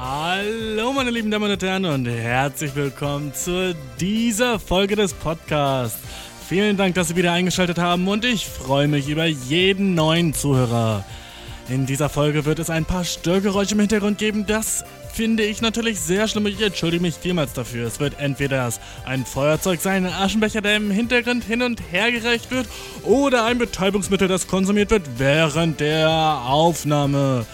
Hallo meine lieben Damen und Herren und herzlich willkommen zu dieser Folge des Podcasts. Vielen Dank, dass Sie wieder eingeschaltet haben und ich freue mich über jeden neuen Zuhörer. In dieser Folge wird es ein paar Störgeräusche im Hintergrund geben. Das finde ich natürlich sehr schlimm. Ich entschuldige mich vielmals dafür. Es wird entweder ein Feuerzeug sein, ein Aschenbecher, der im Hintergrund hin und her gereicht wird, oder ein Betäubungsmittel, das konsumiert wird während der Aufnahme.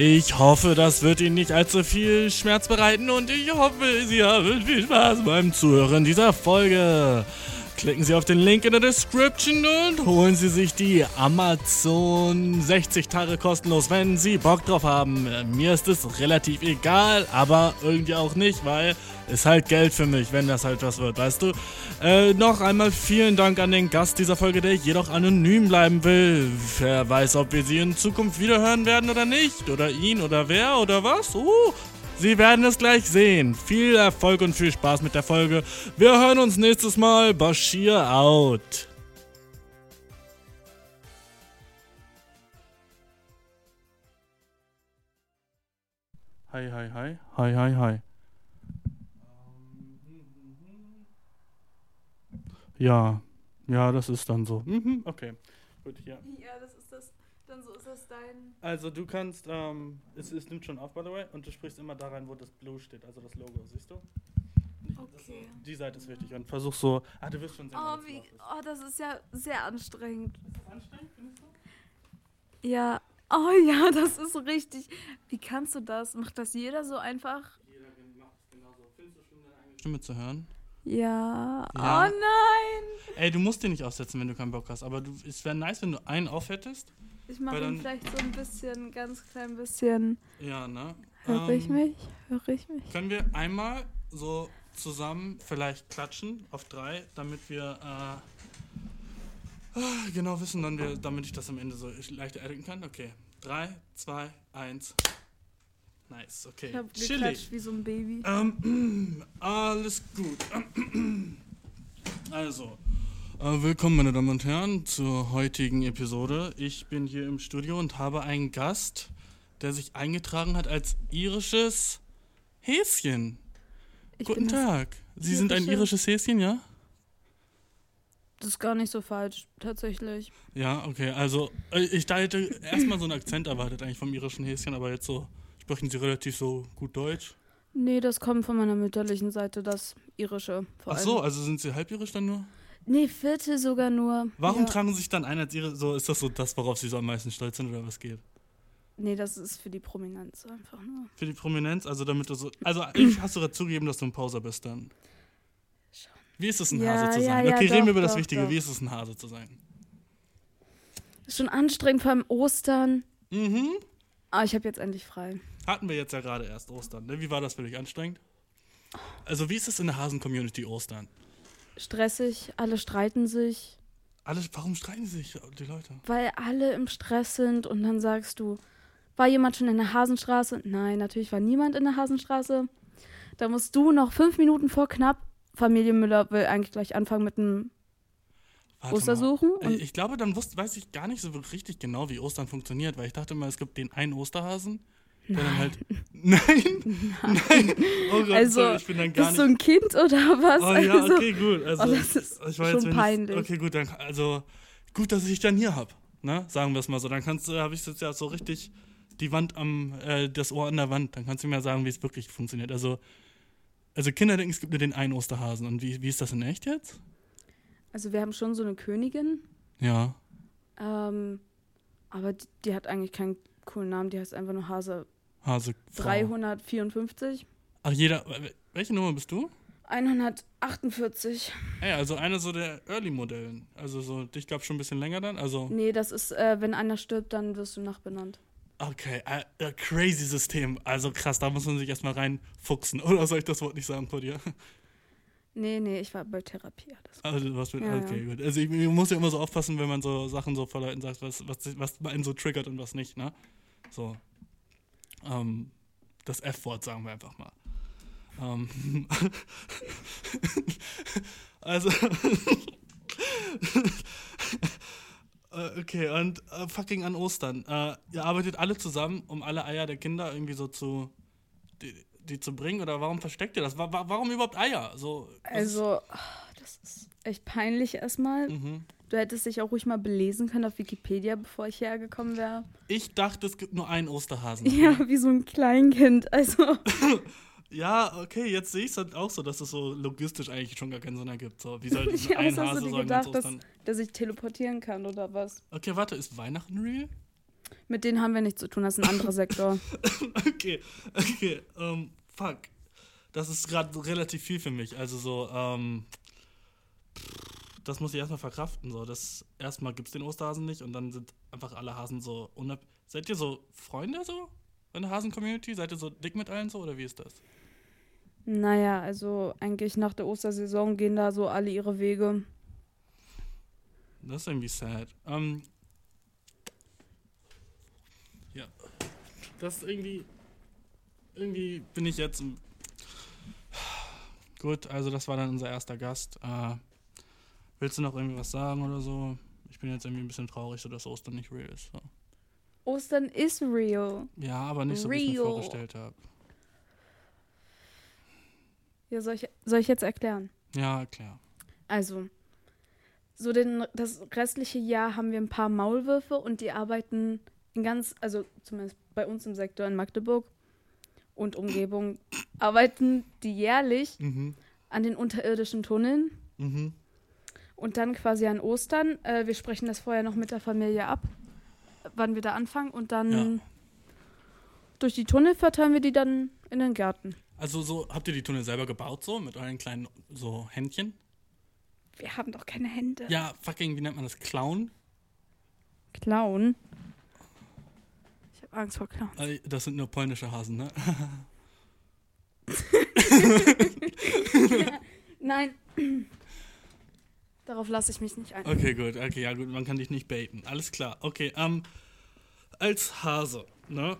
Ich hoffe, das wird Ihnen nicht allzu viel Schmerz bereiten und ich hoffe, Sie haben viel Spaß beim Zuhören dieser Folge. Klicken Sie auf den Link in der Description und holen Sie sich die Amazon 60 Tage kostenlos, wenn Sie Bock drauf haben. Mir ist es relativ egal, aber irgendwie auch nicht, weil es halt Geld für mich, wenn das halt was wird, weißt du? Äh, noch einmal vielen Dank an den Gast dieser Folge, der jedoch anonym bleiben will. Wer weiß, ob wir sie in Zukunft wiederhören werden oder nicht. Oder ihn oder wer oder was. Uh, Sie werden es gleich sehen. Viel Erfolg und viel Spaß mit der Folge. Wir hören uns nächstes Mal. Bashir out. Hi, hi, hi. Hi, hi, hi. Ja, ja, das ist dann so. Mhm, okay, gut, ja. Ja, das ist dein. Also du kannst, ähm, es, es nimmt schon auf, by the way, und du sprichst immer da rein, wo das Blue steht, also das Logo, siehst du? Okay. die Seite ist wichtig und versuch so, ah, du wirst schon sehen, Oh, wie, oh, das ist ja sehr anstrengend. Ist das anstrengend, findest du? Ja. Oh ja, das ist richtig. Wie kannst du das? Macht das jeder so einfach? Jeder macht es genauso. Findest du schlimm, deine eigene Stimme zu hören? Ja. Ja. Oh nein. Ey, du musst den nicht aussetzen, wenn du keinen Bock hast, aber du, es wäre nice, wenn du einen aufhättest. Ich mache ihn vielleicht so ein bisschen, ganz klein bisschen. Ja, ne? Höre ich Ähm, mich? Höre ich mich? Können wir einmal so zusammen vielleicht klatschen auf drei, damit wir äh, ah, genau wissen, dann wir, damit ich das am Ende so leichter editen kann? Okay. Drei, zwei, eins. Nice, okay. Ich habe geklatscht wie so ein Baby. Ähm, alles gut. Also, willkommen, meine Damen und Herren, zur heutigen Episode. Ich bin hier im Studio und habe einen Gast, der sich eingetragen hat als irisches Häschen. Ich Guten Tag. Sie sind ein irische- irisches Häschen, ja? das ist gar nicht so falsch, tatsächlich. Ja, okay. Also, äh, ich da hätte erstmal so einen Akzent erwartet, eigentlich vom irischen Häschen, aber jetzt so sprechen Sie relativ so gut Deutsch. Nee, das kommt von meiner mütterlichen Seite, das irische vor Ach so, also sind Sie halbirisch dann nur? Nee, Viertel sogar nur. Warum ja. tragen sich dann ein als Ihre, so ist das so das, worauf Sie so am meisten stolz sind oder was geht? Nee, das ist für die Prominenz einfach nur. Für die Prominenz, also damit du so. Also ich hast du gerade zugegeben, dass du ein Poser bist dann. Schon. Wie ist es, ein Ja, Hase zu sein? ja, okay, reden doch, wir über das doch, Wichtige. doch. Wie ist es, ein Hase zu sein? Ist schon anstrengend, vor allem Ostern. Mhm. Aber ich habe jetzt endlich frei. Hatten wir jetzt ja gerade erst Ostern. Ne? Wie war das für dich anstrengend? Also wie ist es in der Hasen-Community Ostern? Stressig, alle streiten sich, Alle, warum streiten sich die Leute? weil alle im Stress sind und dann sagst du, war jemand schon in der Hasenstraße? Nein, natürlich war niemand in der Hasenstraße. Da musst du noch fünf Minuten vor knapp. Familie Müller will eigentlich gleich anfangen mit einem Warte Ostersuchen. mal. Und Ich glaube, dann wusste, weiß ich gar nicht so richtig genau, wie Ostern funktioniert, weil ich dachte immer, es gibt den einen Osterhasen, der dann halt. Nein! Nein! Oh Gott, Also, sorry, ich bin dann gar bist du nicht. ein Kind oder was? Oh ja, also, okay, gut. Also, oh, das ist ich war schon jetzt, peinlich. Ich, okay, gut, dann, also gut, dass ich dich dann hier hab. Ne? Sagen wir es mal so. Dann kannst du, habe ich jetzt ja so richtig die Wand am, äh, das Ohr an der Wand. Dann kannst du mir sagen, wie es wirklich funktioniert. Also, also Kinder denken, es gibt nur den einen Osterhasen. Und wie, wie ist das in echt jetzt? also wir haben schon so eine Königin, Ja. ähm, aber die, die hat eigentlich keinen coolen Namen, die heißt einfach nur Hase Hase. Frau. 354. Ach, jeder. Welche Nummer bist du? 148. Ey, also einer so der Early-Modellen. Also so, ich glaube schon ein bisschen länger dann. Also, Nee, das ist, äh, wenn einer stirbt, dann wirst du nachbenannt. okay, äh, äh, crazy System. Also krass, da muss man sich erstmal reinfuchsen. Oder soll ich das Wort nicht sagen vor dir? Nee, nee, ich war bei Therapie. Alles. Also, was mit, Ja, okay, gut. Also, ich, man muss ja immer so aufpassen, wenn man so Sachen so vor Leuten sagt, was, was, was einen so triggert und was nicht, ne? So. Ähm, das F-Wort sagen wir einfach mal. Ähm, also. Äh, okay, und äh, fucking an Ostern. Äh, ihr arbeitet alle zusammen, um alle Eier der Kinder irgendwie so zu die, die zu bringen? Oder warum versteckt ihr das? Wa wa warum überhaupt Eier? So, Also, das ist echt peinlich erstmal. mhm. Du hättest dich auch ruhig mal belesen können auf Wikipedia, bevor ich hierher gekommen wäre. Ich dachte, es gibt nur einen Osterhasen. Ja, wie so ein Kleinkind. Also, Ja, okay, jetzt sehe ich es halt auch so, dass es so logistisch eigentlich schon gar keinen Sinn ergibt. So, wie soll diesen ja, einen Hase ganz gedacht, dass, dass ich teleportieren kann oder was? Okay, warte, ist Weihnachten real? Mit denen haben wir nichts zu tun, das ist ein anderer Sektor. Okay, okay, ähm, fuck. Das ist gerade relativ viel für mich. Also so, ähm, das muss ich erstmal verkraften. So, das erstmal gibt es den Osterhasen nicht und dann sind einfach alle Hasen so unab. Seid ihr so Freunde so in der Hasen-Community? Seid ihr so dick mit allen so oder wie ist das? Naja, also eigentlich nach der Ostersaison gehen da so alle ihre Wege. Das ist irgendwie sad. Ähm, ja. Das ist irgendwie. Irgendwie bin ich jetzt. Gut, also das war dann unser erster Gast. Äh, willst du noch irgendwie was sagen oder so? Ich bin jetzt irgendwie ein bisschen traurig, so dass Ostern nicht real ist. So. Ostern ist real. Ja, aber nicht so, wie ich mir Real. vorgestellt habe. Ja, soll ich, soll ich jetzt erklären? Ja, klar. Also, so den, das restliche Jahr haben wir ein paar Maulwürfe und die arbeiten in ganz, also zumindest bei uns im Sektor in Magdeburg und Umgebung, arbeiten die jährlich Mhm. an den unterirdischen Tunneln Mhm. Und dann quasi an Ostern. Äh, wir sprechen das vorher noch mit der Familie ab, wann wir da anfangen und dann Ja. durch die Tunnel verteilen wir die dann in den Gärten. Also so, habt ihr die Tunnel selber gebaut so mit euren kleinen so Händchen? Wir haben doch keine Hände. Ja, fucking, wie nennt man das? Clown? Clown. Ich habe Angst vor Clowns. Äh, Das sind nur polnische Hasen, ne? Nein. Darauf lasse ich mich nicht ein. Okay, gut, okay, ja gut, man kann dich nicht baiten. Alles klar. Okay, ähm, als Hase, ne?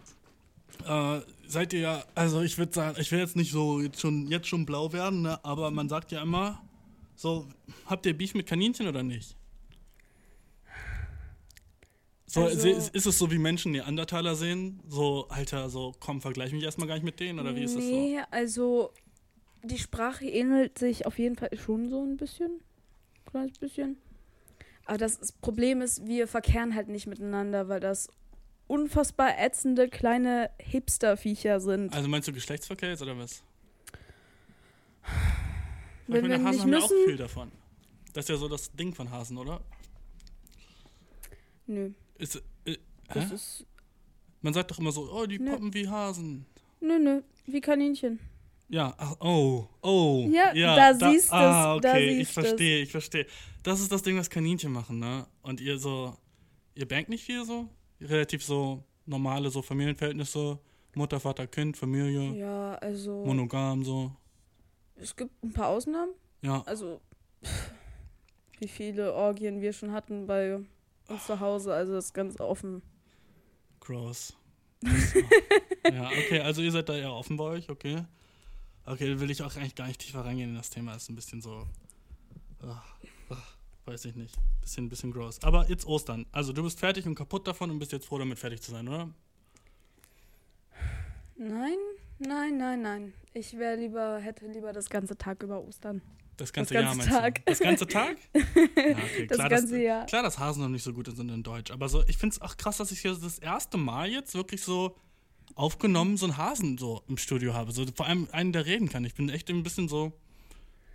Äh, seid ihr ja, also ich würde sagen, ich will jetzt nicht so jetzt schon, jetzt schon blau werden, ne? Aber man sagt ja immer, so, habt ihr Beef mit Kaninchen oder nicht? So, Also- ist es so, wie Menschen Neandertaler sehen? So, Alter, so, komm, vergleich mich erstmal gar nicht mit denen, oder wie ist das so? nee, also die Sprache ähnelt sich auf jeden Fall schon so ein bisschen. Kleines bisschen. Aber das ist- Problem ist, wir verkehren halt nicht miteinander, weil das unfassbar ätzende kleine Hipster-Viecher sind. Also meinst du Geschlechtsverkehr jetzt, oder was? Wenn ich wir meine, Hasen nicht haben ja auch müssen- viel davon. Das ist ja so das Ding von Hasen, oder? Nö, Ist, äh, ist. Man sagt doch immer so, oh, die Nö. poppen wie Hasen. Nö, nö, wie Kaninchen. Ja, ach, oh, oh. Ja, da siehst Ah, du's, da okay, ich verstehe, ich verstehe. Das ist das Ding, was Kaninchen machen, ne? Und ihr so, ihr bangt nicht viel so? Relativ so normale so Familienverhältnisse, Mutter, Vater, Kind, Familie, Ja, also. monogam so. Es gibt ein paar Ausnahmen. Ja, Also, wie viele Orgien wir schon hatten bei uns zu Hause. Also, das ist ganz offen. gross. ja, okay, also ihr seid da eher offen bei euch, okay. Okay, da will ich auch eigentlich gar nicht tiefer reingehen in das Thema. ist ein bisschen so. Ach, ach, weiß ich nicht. Bisschen, bisschen gross. Aber jetzt Ostern. Also du bist fertig und kaputt davon und bist jetzt froh, damit fertig zu sein, oder? Nein, nein, nein, nein. Ich wäre lieber, hätte lieber das ganze Tag über Ostern. Das ganze, ganze Jahr Tag. Das ganze Tag? Ja, okay, Das klar, ganze dass, Jahr. Klar, dass Hasen noch nicht so gut sind in Deutsch. Aber so, ich finde es auch krass, dass ich hier das erste Mal jetzt wirklich so aufgenommen so einen Hasen so im Studio habe. So, vor allem einen, der reden kann. Ich bin echt ein bisschen so,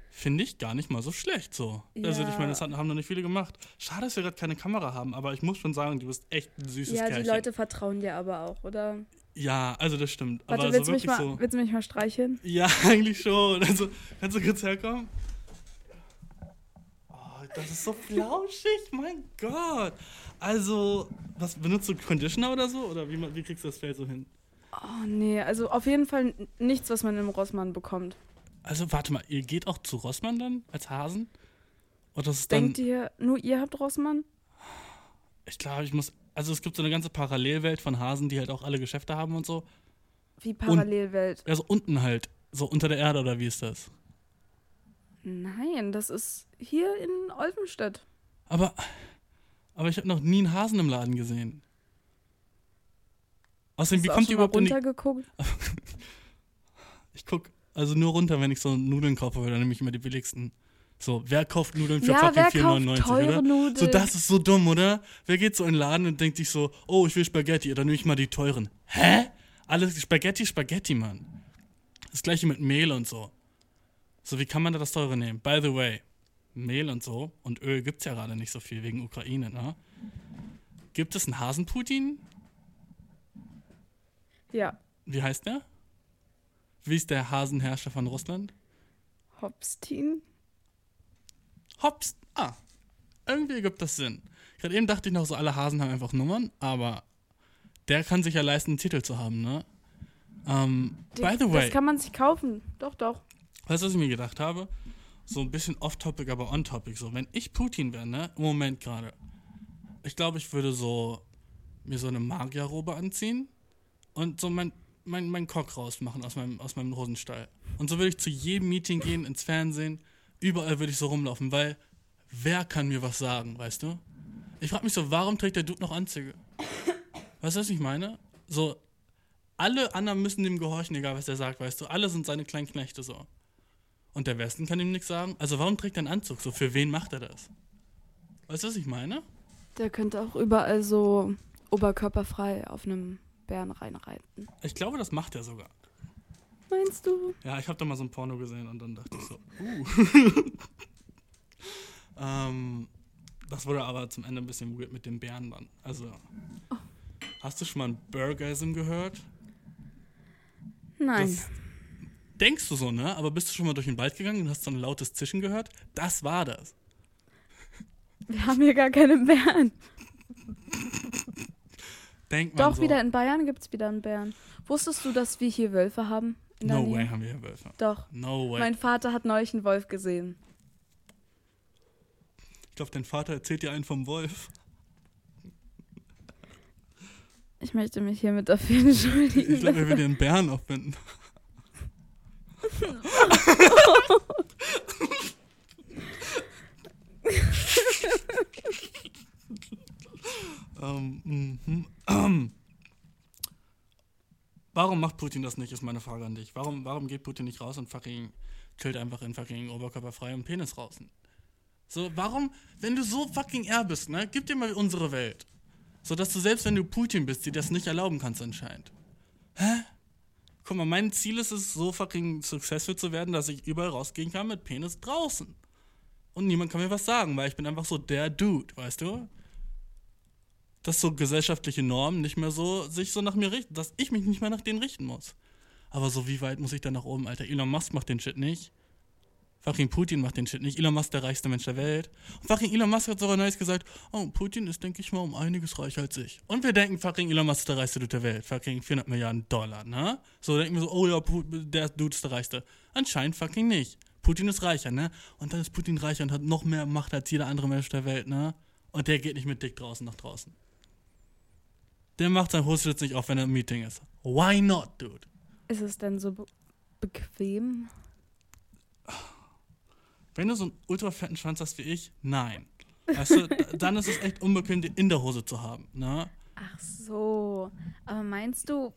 finde ich gar nicht mal so schlecht so. Also ich Ja. meine, das haben noch nicht viele gemacht. Schade, dass wir gerade keine Kamera haben, aber ich muss schon sagen, du bist echt ein süßes Ja, Kerlchen. die Leute vertrauen dir aber auch, oder? Ja, also das stimmt. Warte, aber willst, so du mich mal, so. willst du mich mal streicheln? Ja, eigentlich schon. Also, kannst du kurz herkommen? Oh, das ist so flauschig, mein Gott. Also, was benutzt du Conditioner oder so? Oder wie, wie kriegst du das Fell so hin? Oh, nee. Also, auf jeden Fall nichts, was man im Rossmann bekommt. Also, warte mal, ihr geht auch zu Rossmann dann als Hasen? Oder ist dann. Denkt ihr, nur ihr habt Rossmann? Ich glaube, ich muss. Also, es gibt so eine ganze Parallelwelt von Hasen, die halt auch alle Geschäfte haben und so. Wie Parallelwelt. Ja, so unten halt. So unter der Erde oder wie ist das? Nein, das ist hier in Olvenstedt. Aber. Aber ich habe noch nie einen Hasen im Laden gesehen. Außerdem, wie kommt mal überhaupt in die runtergeguckt? Ich guck also nur runter, wenn ich so Nudeln kaufe, weil dann nehme ich immer die billigsten. So, wer kauft Nudeln für Ja, fucking wer kauft 4,99, teure oder? Nudeln? So, das ist so dumm, oder? Wer geht so in den Laden und denkt sich so, oh, ich will Spaghetti, dann nehme ich mal die teuren. Hä? Alles Spaghetti, Spaghetti, Mann. Das gleiche mit Mehl und so. So, wie kann man da das teure nehmen? By the way, Mehl und so und Öl gibt's ja gerade nicht so viel wegen Ukraine, ne? Gibt es einen Hasenputin? Ja, Wie heißt der? Wie ist der Hasenherrscher von Russland? Hopstin. Hops. Ah, irgendwie gibt das Sinn. Gerade eben dachte ich noch so, alle Hasen haben einfach Nummern, aber der kann sich ja leisten, einen Titel zu haben, ne? Ähm, by the way, Das kann man sich kaufen. Doch, doch. weißt du, was ich mir gedacht habe? So ein bisschen off-topic, aber on-topic. So, wenn ich Putin wäre, ne? Im Moment gerade. Ich glaube, ich würde so mir so eine Magierrobe anziehen und so mein, mein, mein Cock rausmachen aus meinem, aus meinem Hosenstall. Und so würde ich zu jedem Meeting gehen, ins Fernsehen. Überall würde ich so rumlaufen, weil wer kann mir was sagen, weißt du? Ich frage mich so, warum trägt der Dude noch Anzüge? Weißt du, was ich meine? So, alle anderen müssen dem gehorchen, egal was er sagt, weißt du? Alle sind seine kleinen Knechte so. Und der Westen kann ihm nichts sagen. Also warum trägt er einen Anzug? So, für wen macht er das? Weißt du, was ich meine? Der könnte auch überall so oberkörperfrei auf einem Bären reinreiten. Ich glaube, das macht er sogar. Meinst du? Ja, ich habe da mal so ein Porno gesehen und dann dachte ich so, uh. ähm, das wurde aber zum Ende ein bisschen weird mit den Bären dann. Also, hast du schon mal ein Burgasm gehört? Nein. Das denkst du so, ne? Aber bist du schon mal durch den Wald gegangen und hast so ein lautes Zischen gehört? Das war das. Wir haben hier gar keine Bären. Denkt man Doch, so, wieder in Bayern gibt es wieder einen Bären. Wusstest du, dass wir hier Wölfe haben? No Nähe? way haben wir hier Wölfe. Doch. No way. Mein Vater hat neulich einen Wolf gesehen. ich glaube, dein Vater erzählt dir einen vom Wolf. Ich möchte mich hiermit dafür entschuldigen. Ich glaube, er will dir einen Bären aufbinden. ähm, mhm. Ähm. Warum macht Putin das nicht, ist meine Frage an dich. Warum, warum geht Putin nicht raus und fucking chillt einfach in fucking Oberkörper frei und Penis draußen? So, warum, wenn du so fucking er bist, ne, gib dir mal unsere Welt. So dass du selbst wenn du Putin bist, dir das nicht erlauben kannst anscheinend. Hä? Guck mal, mein Ziel ist es, so fucking successful zu werden, dass ich überall rausgehen kann mit Penis draußen. Und niemand kann mir was sagen, weil ich bin einfach so der Dude, weißt du? Dass so gesellschaftliche Normen nicht mehr so sich so nach mir richten, dass ich mich nicht mehr nach denen richten muss. Aber so wie weit muss ich dann nach oben, Alter? Elon Musk macht den Shit nicht. Fucking Putin macht den Shit nicht. Elon Musk der reichste Mensch der Welt. Und fucking Elon Musk hat sogar neulich gesagt, oh, Putin ist, denke ich mal, um einiges reicher als ich. Und wir denken, fucking Elon Musk ist der reichste Dude der Welt. Fucking 400 Milliarden Dollar, ne? So denken wir so, oh ja, der Dude ist der reichste. Anscheinend fucking nicht. Putin ist reicher, ne? Und dann ist Putin reicher und hat noch mehr Macht als jeder andere Mensch der Welt, ne? Und der geht nicht mit dick draußen nach draußen. Der macht sein Hosenschlitz nicht auf, wenn er im Meeting ist. Why not, dude? Ist es denn so be bequem? Wenn du so einen ultra fetten Schwanz hast wie ich, nein. Weißt du, dann ist es echt unbequem, die in der Hose zu haben. Ne? Ach so. Aber meinst du,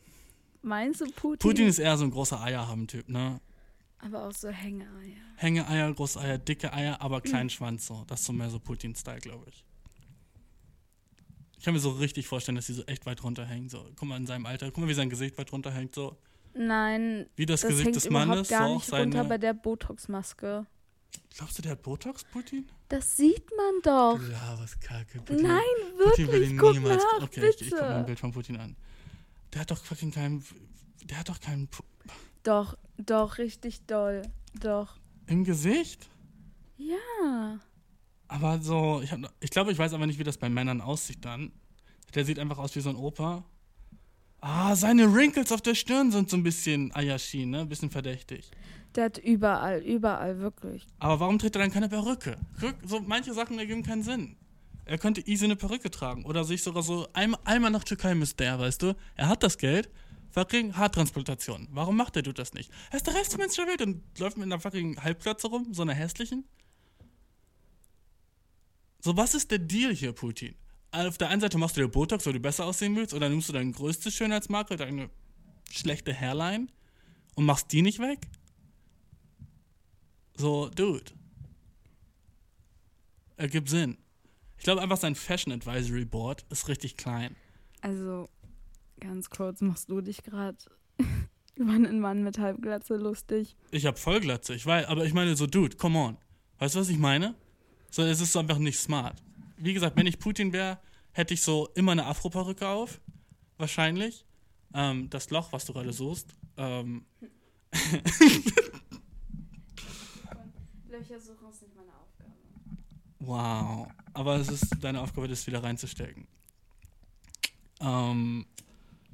meinst du Putin? Putin ist eher so ein großer Eierhaben-Typ, ne? Aber auch so Hängeeier. Hängeeier, große Eier, dicke Eier, aber kleinen Schwanz so. Das ist so mehr so Putin-Style, glaube. Ich kann mir so richtig vorstellen, dass die so echt weit runterhängen. So, guck mal in seinem Alter, guck mal, wie sein Gesicht weit runterhängt. So, Nein, wie das, das Gesicht hängt des Mannes, so gar auch nicht runter bei seine. der Botox-Maske. Glaubst du, der hat Botox, Putin? Das sieht man doch. Ja, was kacke. Putin, Nein, Putin will wirklich, ihn guck niemals. nach, okay, ich, ich guck mal ein bitte. Bild von Putin an. Der hat doch fucking keinen. Der hat doch keinen. Pu- Doch, doch, richtig doll. Doch. Im Gesicht? Ja. Aber so, ich, hab, ich glaube, ich weiß aber nicht, wie das bei Männern aussieht dann. Der sieht einfach aus wie so ein Opa. Ah, seine Wrinkles auf der Stirn sind so ein bisschen Ayashi, ne? Ein bisschen verdächtig. Der hat überall, überall, wirklich. Aber warum trägt er dann keine Perücke? Rück- So manche Sachen ergeben keinen Sinn. Er könnte easy eine Perücke tragen oder sich sogar so einmal, einmal nach Türkei müsste er, weißt du? Er hat das Geld. Fucking Haartransplantation. Warum macht Dude das nicht? Er ist der Mensch der Welt und läuft mit einer fucking Halbplötze rum, so einer hässlichen. So, was ist der Deal hier, Putin? Auf der einen Seite machst du dir Botox, weil du besser aussehen willst, oder nimmst du dein größtes Schönheitsmakel, deine schlechte Hairline, und machst die nicht weg? So, dude. Ergibt Sinn. Ich glaube einfach, sein Fashion Advisory Board ist richtig klein. Also, ganz kurz, machst du dich gerade über einen Mann mit Halbglatze lustig? Ich habe Vollglatze, ich weiß, aber ich meine so, dude, come on. Weißt du, was ich meine? So, es ist einfach nicht smart. Wie gesagt, wenn ich Putin wäre, hätte ich so immer eine Afro-Perücke auf. Wahrscheinlich. Ähm, das Loch, was du gerade suchst. Ähm, Löcher suchen ist nicht meine Aufgabe. wow. Aber es ist deine Aufgabe, das wieder reinzustecken. Ähm,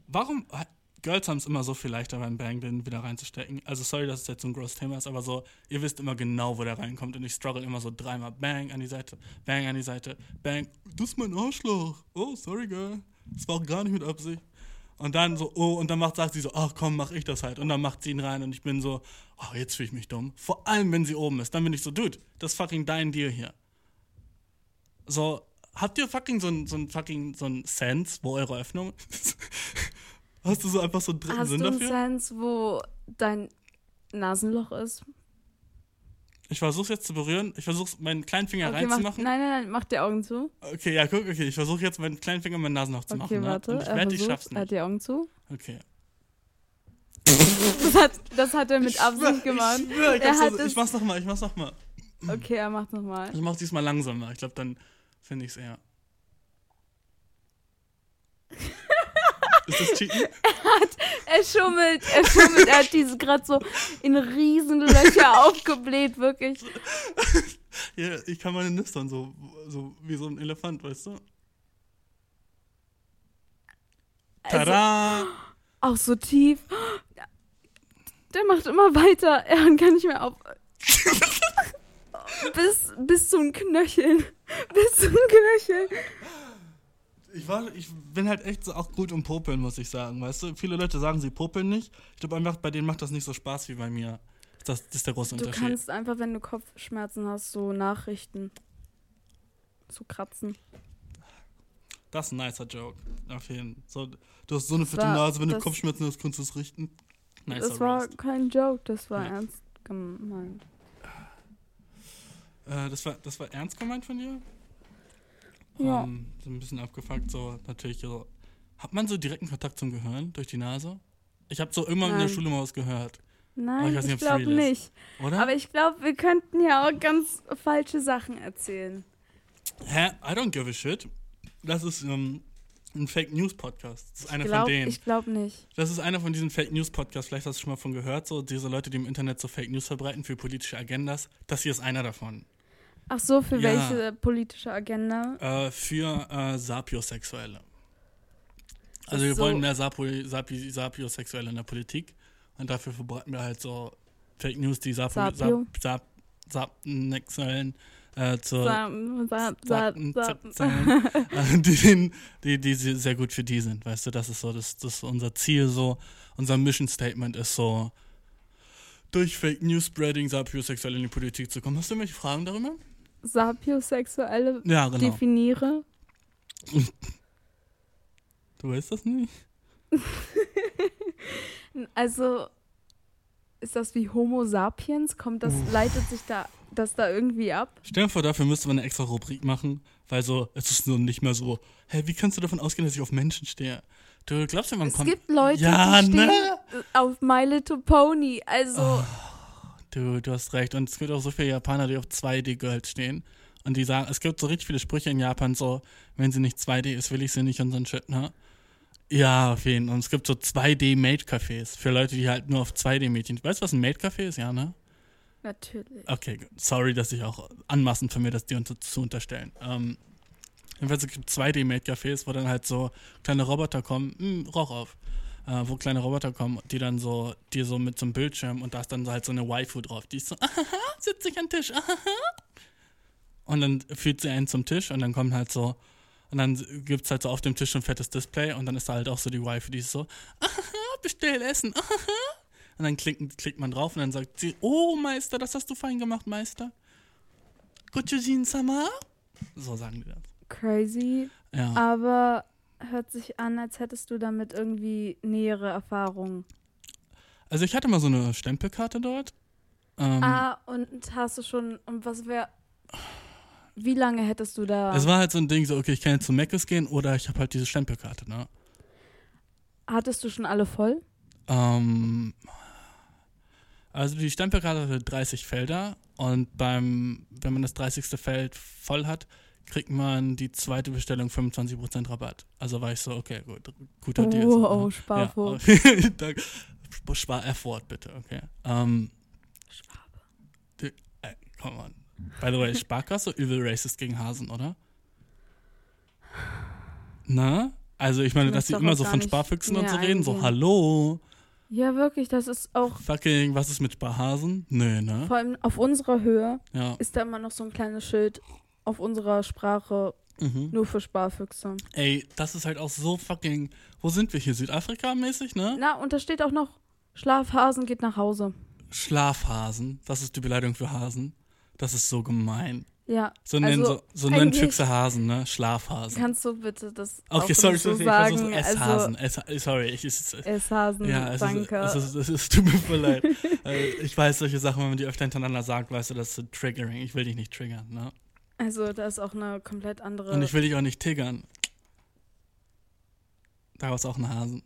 warum. Girls haben es immer so viel leichter beim Bang, den wieder reinzustecken. Also sorry, dass es jetzt so ein großes Thema ist, aber so, ihr wisst immer genau, wo der reinkommt. Und ich struggle immer so dreimal Bang an die Seite, Bang an die Seite, Bang. Du bist mein Arschloch. Oh, sorry, girl. Das war auch gar nicht mit Absicht. Und dann so, oh, und dann macht, sagt sie so, ach komm, mach ich das halt. Und dann macht sie ihn rein und ich bin so, oh, jetzt fühle ich mich dumm. Vor allem, wenn sie oben ist. Dann bin ich so, dude, das ist fucking dein Deal hier. So, habt ihr fucking so ein, so ein fucking, so ein Sense, wo eure Öffnung ist? Hast du so einfach so einen dritten Hast Sinn du einen dafür? Sense, wo dein Nasenloch ist? Ich versuch's jetzt zu berühren. Ich versuch's, meinen kleinen Finger Okay, mach, reinzumachen. nein, nein, nein, mach die Augen zu. Okay, ja, guck, okay. Ich versuche jetzt meinen kleinen Finger in meinen Nasenloch zu Okay, machen. warte. Ne? Und ich er wette, ich versucht, schaff's Er hat die Augen zu. Okay. Das hat, das hat er mit Absicht gemacht. Ich, schwör, ich, Er hat also, ich mach's nochmal, ich mach's nochmal. Okay, er macht nochmal. Ich mach's diesmal langsamer. Ich glaube, dann finde ich's eher. Ist das Cheaten? Er schummelt, er schummelt. Er hat diese gerade so in Riesenlöcher aufgebläht, wirklich. Ja, ich kann meine Nüstern so, so wie so ein Elefant, weißt du? Also, Tada! auch so tief. Der macht immer weiter. Er hört gar nicht mehr auf. bis, bis zum Knöcheln. Bis zum Knöcheln. Ich, war, ich bin halt echt so auch gut im Popeln, muss ich sagen. Weißt du, viele Leute sagen, sie popeln nicht. Ich glaube einfach, bei denen macht das nicht so Spaß wie bei mir. Das, das ist der große Du Unterschied. kannst einfach, wenn du Kopfschmerzen hast, so Nachrichten zu kratzen. Das ist ein nicer Joke. Auf jeden Fall. So, du hast so eine fette Nase, wenn du Kopfschmerzen hast, kannst du es richten. Nicer das war Roast. kein Joke, das war Ja. ernst gemeint. Äh, das, war, das war ernst gemeint von dir? Ja. Ähm, so ein bisschen abgefuckt, so natürlich so. Hat man so direkten Kontakt zum Gehirn durch die Nase? Ich habe so irgendwann in der. Schule mal was gehört, Nein, ich nicht, ich ob's glaube nicht. oder? Aber ich glaube, wir könnten ja auch ganz falsche Sachen erzählen. Hä? I don't give a shit. Das ist ähm, ein Fake News Podcast. Das ist einer glaub, von denen. Ich glaube nicht. Das ist einer von diesen Fake News Podcasts. Vielleicht hast du schon mal von gehört, so diese Leute, die im Internet so Fake News verbreiten für politische Agendas. Das hier ist einer davon. Ach so, für Ja. welche politische Agenda? Äh, für äh, Sapiosexuelle. Also Ach wir so. wollen mehr Sapi, Sapi, Sapiosexuelle in der Politik und dafür verbreiten wir halt so Fake News, die Sapo, Sapio. Sap, Sap, Sapnexuellen äh, zur Sa sa sa Sappen- sa Zapzellen, äh, die, die, die sehr gut für die sind, weißt du, das ist so, das, das ist unser Ziel so, unser Mission Statement ist so, durch Fake News Spreading sapiosexuell in die Politik zu kommen. Hast du irgendwelche Fragen darüber? Sapiosexuelle Ja, genau. definiere. Du weißt das nicht? Also ist das wie Homo sapiens? Kommt das, leitet sich da das da irgendwie ab? Stell dir vor, dafür müsste man eine extra Rubrik machen, weil so, es ist so nicht mehr so, hä, wie kannst du davon ausgehen, dass ich auf Menschen stehe? Du glaubst ja, man Es kommt. gibt Leute, Ja, die stehen ne? auf My Little Pony. Also, Du, du hast recht. Und es gibt auch so viele Japaner, die auf 2D-Girls stehen. Und die sagen, es gibt so richtig viele Sprüche in Japan, so, wenn sie nicht 2D ist, will ich sie nicht und so ein Shit, ne? Ja, auf jeden Fall. Und es gibt so 2D-Maid-Cafés für Leute, die halt nur auf 2D-Mädchen. Weißt du, was ein Maid-Café ist? Ja, ne? natürlich. Okay, sorry, dass ich auch anmaßend von mir das dir unter zu unterstellen. Ähm, jedenfalls es gibt 2D-Maid-Cafés, wo dann halt so kleine Roboter kommen, hm, Rauch auf, äh, wo kleine Roboter kommen, die dann so, die so mit so einem Bildschirm und da ist dann halt so eine Waifu drauf, die ist so, ahaha, sitzt sich an den Tisch, ahaha. Und dann führt sie einen zum Tisch und dann kommt halt so, und dann gibt's halt so auf dem Tisch ein fettes Display und dann ist da halt auch so die Waifu, die ist so, ahaha, bestell Essen, ahaha. Und dann klickt, klickt man drauf und dann sagt sie, oh Meister, das hast du fein gemacht, Meister. Gochujin-sama? So sagen die das. Crazy. Ja. Aber hört sich an, als hättest du damit irgendwie nähere Erfahrungen. Also ich hatte mal so eine Stempelkarte dort. Ähm, Ah, und hast du schon, und was wäre, wie lange hättest du da, Es war halt so ein Ding, so, okay, ich kann jetzt zu Meckes gehen oder ich habe halt diese Stempelkarte, ne? hattest du schon alle voll? Ähm, also die Stempelkarte hatte 30 Felder und beim, wenn man das 30. Feld voll hat, kriegt man die zweite Bestellung 25% Rabatt. Also war ich so, okay, gut, guter Deal. so, Wow, ne? Sparfuchs. Ja, Danke. Sp- Spar F-Wort bitte, okay. Ähm, die, äh, come on. By the way, Sparkasse übel racist gegen Hasen, oder? Na? Also ich meine, Das dass sie immer so von Sparfüchsen und so reden, so eingehen. hallo, Ja, wirklich, das ist auch, fucking, was ist mit Sparhasen? Nö, ne? vor allem auf unserer Höhe Ja. ist da immer noch so ein kleines Schild auf unserer Sprache Mhm. nur für Sparfüchse. Ey, das ist halt auch so fucking, wo sind wir hier? Südafrika mäßig, ne? Na, und da steht auch noch, Schlafhasen geht nach Hause. Schlafhasen, das ist die Beleidigung für Hasen. Das ist so gemein. Ja, So nennen, Also, so, so nennen Füchse Hasen, ne? Schlafhasen. kannst du bitte das Okay, auch sorry, so sorry, ich versuch's sagen? S-Hasen. Also, S sorry, ich, es, S-Hasen, ja, es danke. ist, es, ist, es ist, tut mir voll leid. Äh, ich weiß, solche Sachen, wenn man die öfter hintereinander sagt, weißt du, das ist triggering. Ich will dich nicht triggern, ne? Also, da ist auch eine komplett andere. Und ich will dich auch nicht triggern. Daraus auch ein Hasen.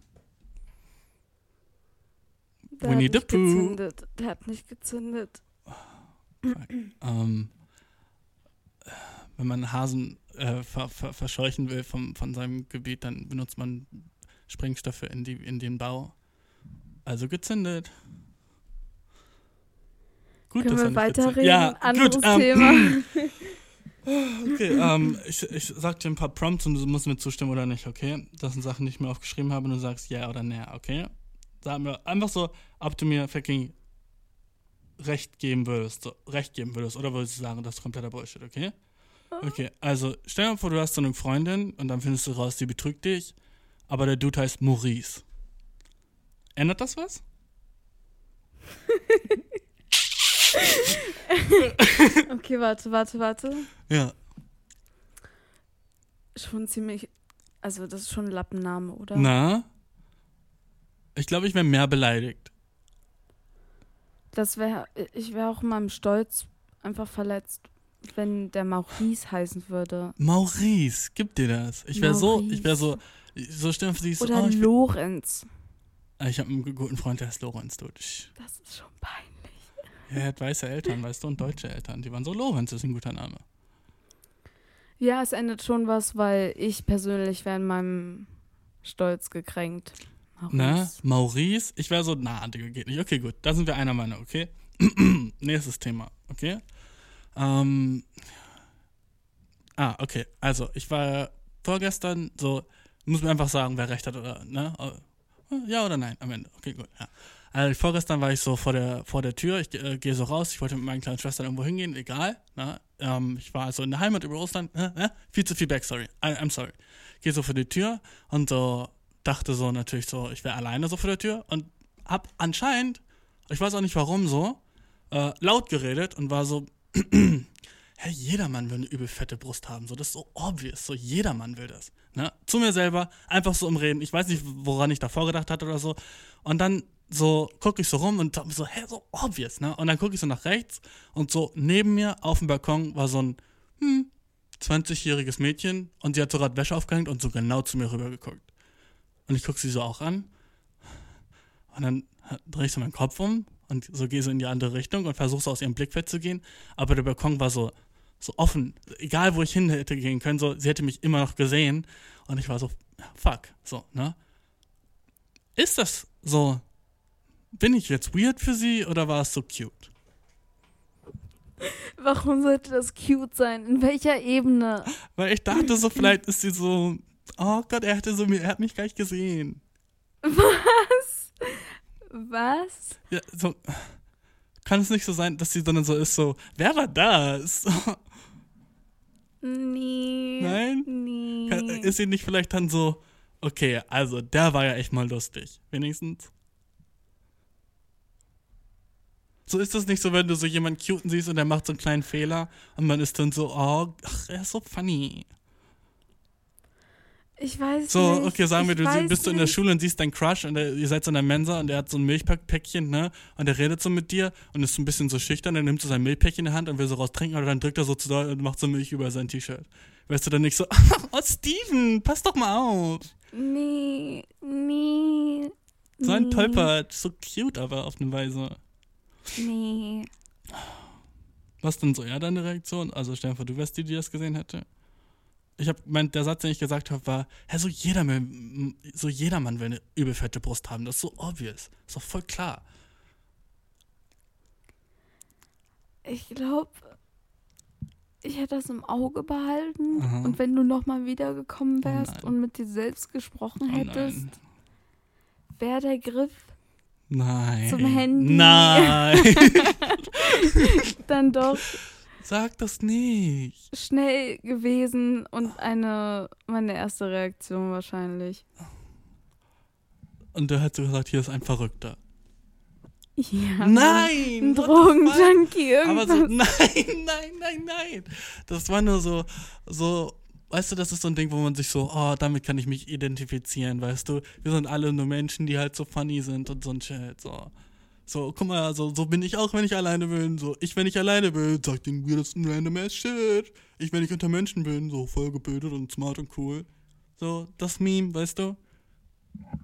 der Winnie hat the nicht Pooh. gezündet. Der hat nicht gezündet. Ähm, wenn man Hasen äh, ver, ver, verscheuchen will vom, von seinem Gebiet, dann benutzt man Sprengstoffe in, die, in den Bau. Also gezündet. Gut, Können wir weiterreden? Ja, Anderes gut, ähm, Thema. Okay, ähm, ich, ich sag dir ein paar Prompts und du musst mir zustimmen oder nicht, okay? Das sind Sachen, die ich mir aufgeschrieben habe und du sagst ja oder nee, okay? Sag mir einfach so, ob du mir fucking Recht geben würdest, so, Recht geben würdest oder würdest du sagen, das ist kompletter Bullshit, okay? Okay, also stell dir mal vor, du hast so eine Freundin und dann findest du raus, die betrügt dich, aber der Dude heißt Maurice. Ändert das was? Okay, warte, warte, warte. Ja. Schon ziemlich. Also, das ist schon ein Lappenname, oder? Na? Ich glaube, ich wäre mehr beleidigt. Das wäre. Ich wäre auch in meinem Stolz einfach verletzt, wenn der Maurice heißen würde. Maurice, gib dir das. Ich wäre so, ich wäre so, so sie ist so, Oder oh, ich, Lorenz. ich habe einen guten Freund, der heißt Lorenz, du. Das ist schon peinlich. Er hat weiße Eltern, weißt du, und deutsche Eltern. Die waren so, Lorenz ist ein guter Name. Ja, es ändert schon was, weil ich persönlich wäre in meinem Stolz gekränkt. Maurice. Ne? Maurice, ich wäre so, na, Digga, geht nicht. Okay, gut, da sind wir einer Meinung, okay? Nächstes Thema, okay? Ähm, ah, okay, also, ich war vorgestern so, muss mir einfach sagen, wer recht hat oder, ne? Äh, Ja oder nein, am Ende. Okay, gut, ja. Also, vorgestern war ich so vor der, vor der Tür, ich äh, gehe so raus, ich wollte mit meinen kleinen Schwestern irgendwo hingehen, egal, ne? Ähm, ich war also in der Heimat über Ostern, äh, äh, viel zu viel Backstory, I, I'm sorry. Gehe so vor die Tür und so dachte so natürlich so, ich wäre alleine so vor der Tür und hab anscheinend, ich weiß auch nicht warum so, äh, laut geredet und war so, hey, jedermann will eine übel fette Brust haben, so, das ist so obvious, so, jedermann will das, ne, zu mir selber, einfach so im Reden, ich weiß nicht, woran ich davor gedacht hatte oder so, und dann so gucke ich so rum und hab so, hä, so obvious, ne, und dann gucke ich so nach rechts und so neben mir auf dem Balkon war so ein, hm, 20-jähriges Mädchen und sie hat so gerade Wäsche aufgehängt und so genau zu mir rüber geguckt. Und ich gucke sie so auch an. Und dann drehe ich so meinen Kopf um und so gehe so in die andere Richtung und versuche so aus ihrem Blickfeld zu gehen. Aber der Balkon war so, so offen. Egal, wo ich hin hätte gehen können, so, sie hätte mich immer noch gesehen. Und ich war so, fuck, so, ne? Ist das so, bin ich jetzt weird für sie oder war es so cute? Warum sollte das cute sein? In welcher Ebene? Weil ich dachte so, vielleicht ist sie so, oh Gott, er hatte so, er hat mich gar nicht gesehen. Was? Was? Ja, so, kann es nicht so sein, dass sie dann so ist, so, wer war das? Nee. Nein? Nee. Ist sie nicht vielleicht dann so, okay, also der war ja echt mal lustig, wenigstens? So ist das nicht so, wenn du so jemanden cuten siehst und der macht so einen kleinen Fehler und man ist dann so, oh, ach, er ist so funny. Ich weiß So, nicht. okay, sagen wir, du bist du in der nicht. Schule und siehst deinen Crush und der, ihr seid so in der Mensa und der hat so ein Milchpäckchen, ne? Und der redet so mit dir und ist so ein bisschen so schüchtern, dann nimmt so sein Milchpäckchen in die Hand und will so raus trinken, oder dann drückt er so zu doll und macht so Milch über sein T-Shirt. Weißt du dann nicht so, oh Steven, pass doch mal auf. Nee, nee. So ein nee, Tolpert, so cute aber auf eine Weise. Nee. Was denn so eher deine Reaktion? Also stell dir vor, du wärst die, die das gesehen hätte. Ich habe, mein, der Satz, den ich gesagt habe, war, hä, so jeder, so jedermann will eine übel fette Brust haben. Das ist so obvious. Ist doch voll klar. Ich glaube, ich hätte das im Auge behalten. Aha. Und wenn du nochmal wiedergekommen Oh wärst nein. und mit dir selbst gesprochen Oh hättest, nein. wäre der Griff Nein. Zum Handy. Nein. dann doch Sag das nicht. schnell gewesen und eine meine erste Reaktion wahrscheinlich. Und der hat so gesagt, hier ist ein Verrückter. Ja. Nein! Ein? Drogenjunkie, Aber irgendwas. so, nein, nein, nein, nein. Das war nur so, so, weißt du, das ist so ein Ding, wo man sich so, oh, damit kann ich mich identifizieren, weißt du? Wir sind alle nur Menschen, die halt so funny sind und so ein Shit, so. So, guck mal, so, so bin ich auch, wenn ich alleine bin. So, ich, wenn ich alleine bin, sag den weirdesten random ass shit. Ich, wenn ich unter Menschen bin, so voll gebildet und smart und cool. So, das Meme, weißt du?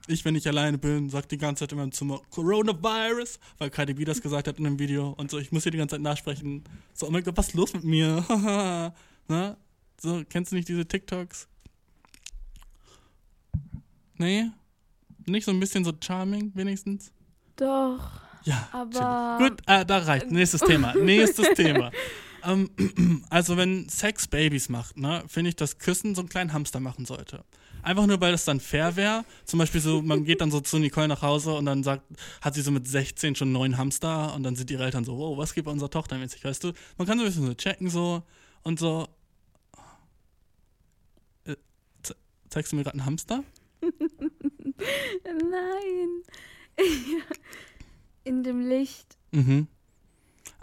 Ich, wenn ich alleine bin, sag die ganze Zeit immer im Zimmer Coronavirus, weil Cardi B das gesagt hat in einem Video und so, ich muss hier die ganze Zeit nachsprechen. So, oh mein Gott, was ist los mit mir? Haha. So, kennst du nicht diese TikToks? Nee? Nicht so ein bisschen so charming, wenigstens? Doch, Ja. aber chillig. Gut, äh, da reicht. Nächstes Thema. Nächstes Thema. Ähm, also, wenn Sex Babys macht, ne, finde ich, dass Küssen so einen kleinen Hamster machen sollte. Einfach nur, weil das dann fair wäre. Zum Beispiel so, man geht dann so zu Nicole nach Hause und dann sagt, hat sie so mit 16 schon neun Hamster und dann sind ihre Eltern so, wow, was geht bei unserer Tochter mäßig, weißt du? Man kann so ein bisschen so checken so und so. Äh, ze- zeigst du mir gerade einen Hamster? nein. In dem Licht. Mhm.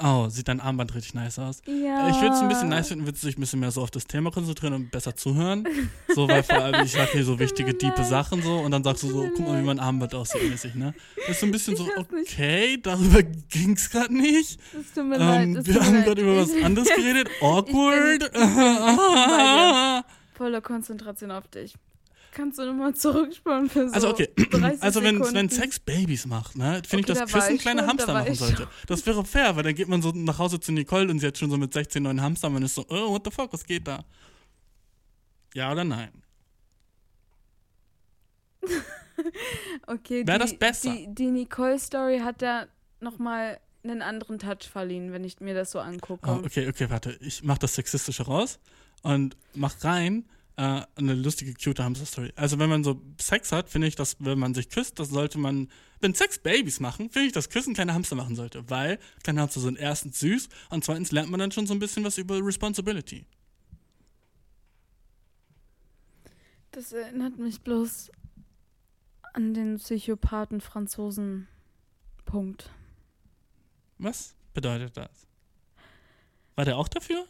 Oh, sieht dein Armband richtig nice aus. Ja. Ich würde es ein bisschen nice finden, würdest du dich ein bisschen mehr so auf das Thema konzentrieren und besser zuhören. So, weil vor allem, ich sag hier so wichtige, diepe. Sachen so und dann sagst du so, guck mal, wie mein Armband aussieht mäßig, ne? Das ist so ein bisschen so, Ich nicht. okay, darüber ging's gerade nicht. Es tut mir Ähm, leid. es wir haben gerade über was anderes geredet. Awkward. Volle Konzentration auf dich. Kannst du nochmal zurückspulen für so Also okay, 30 also wenn, Sekunden? wenn Sex Babys macht, ne, finde Okay, ich, da dass war Küssen ich kleine schon, Hamster machen sollte. Das wäre fair, weil dann geht man so nach Hause zu Nicole und sie hat schon so mit 16 neuen Hamster und man ist so, oh, what the fuck, was geht da? Ja oder nein? Okay, Wär die, das besser? Die, die Nicole-Story hat da nochmal einen anderen Touch verliehen, wenn ich mir das so angucke. Oh, okay, okay, warte. Ich mach das Sexistische raus und mach rein äh, eine lustige, cute Hamster-Story. Also wenn man so Sex hat, finde ich, dass wenn man sich küsst, das sollte man, wenn Sex Babys machen, finde ich, dass Küssen kleine Hamster machen sollte. Weil kleine Hamster sind erstens süß und zweitens lernt man dann schon so ein bisschen was über Responsibility. Das erinnert mich bloß an den Psychopathen Franzosen. Punkt. Was bedeutet das? War der auch dafür?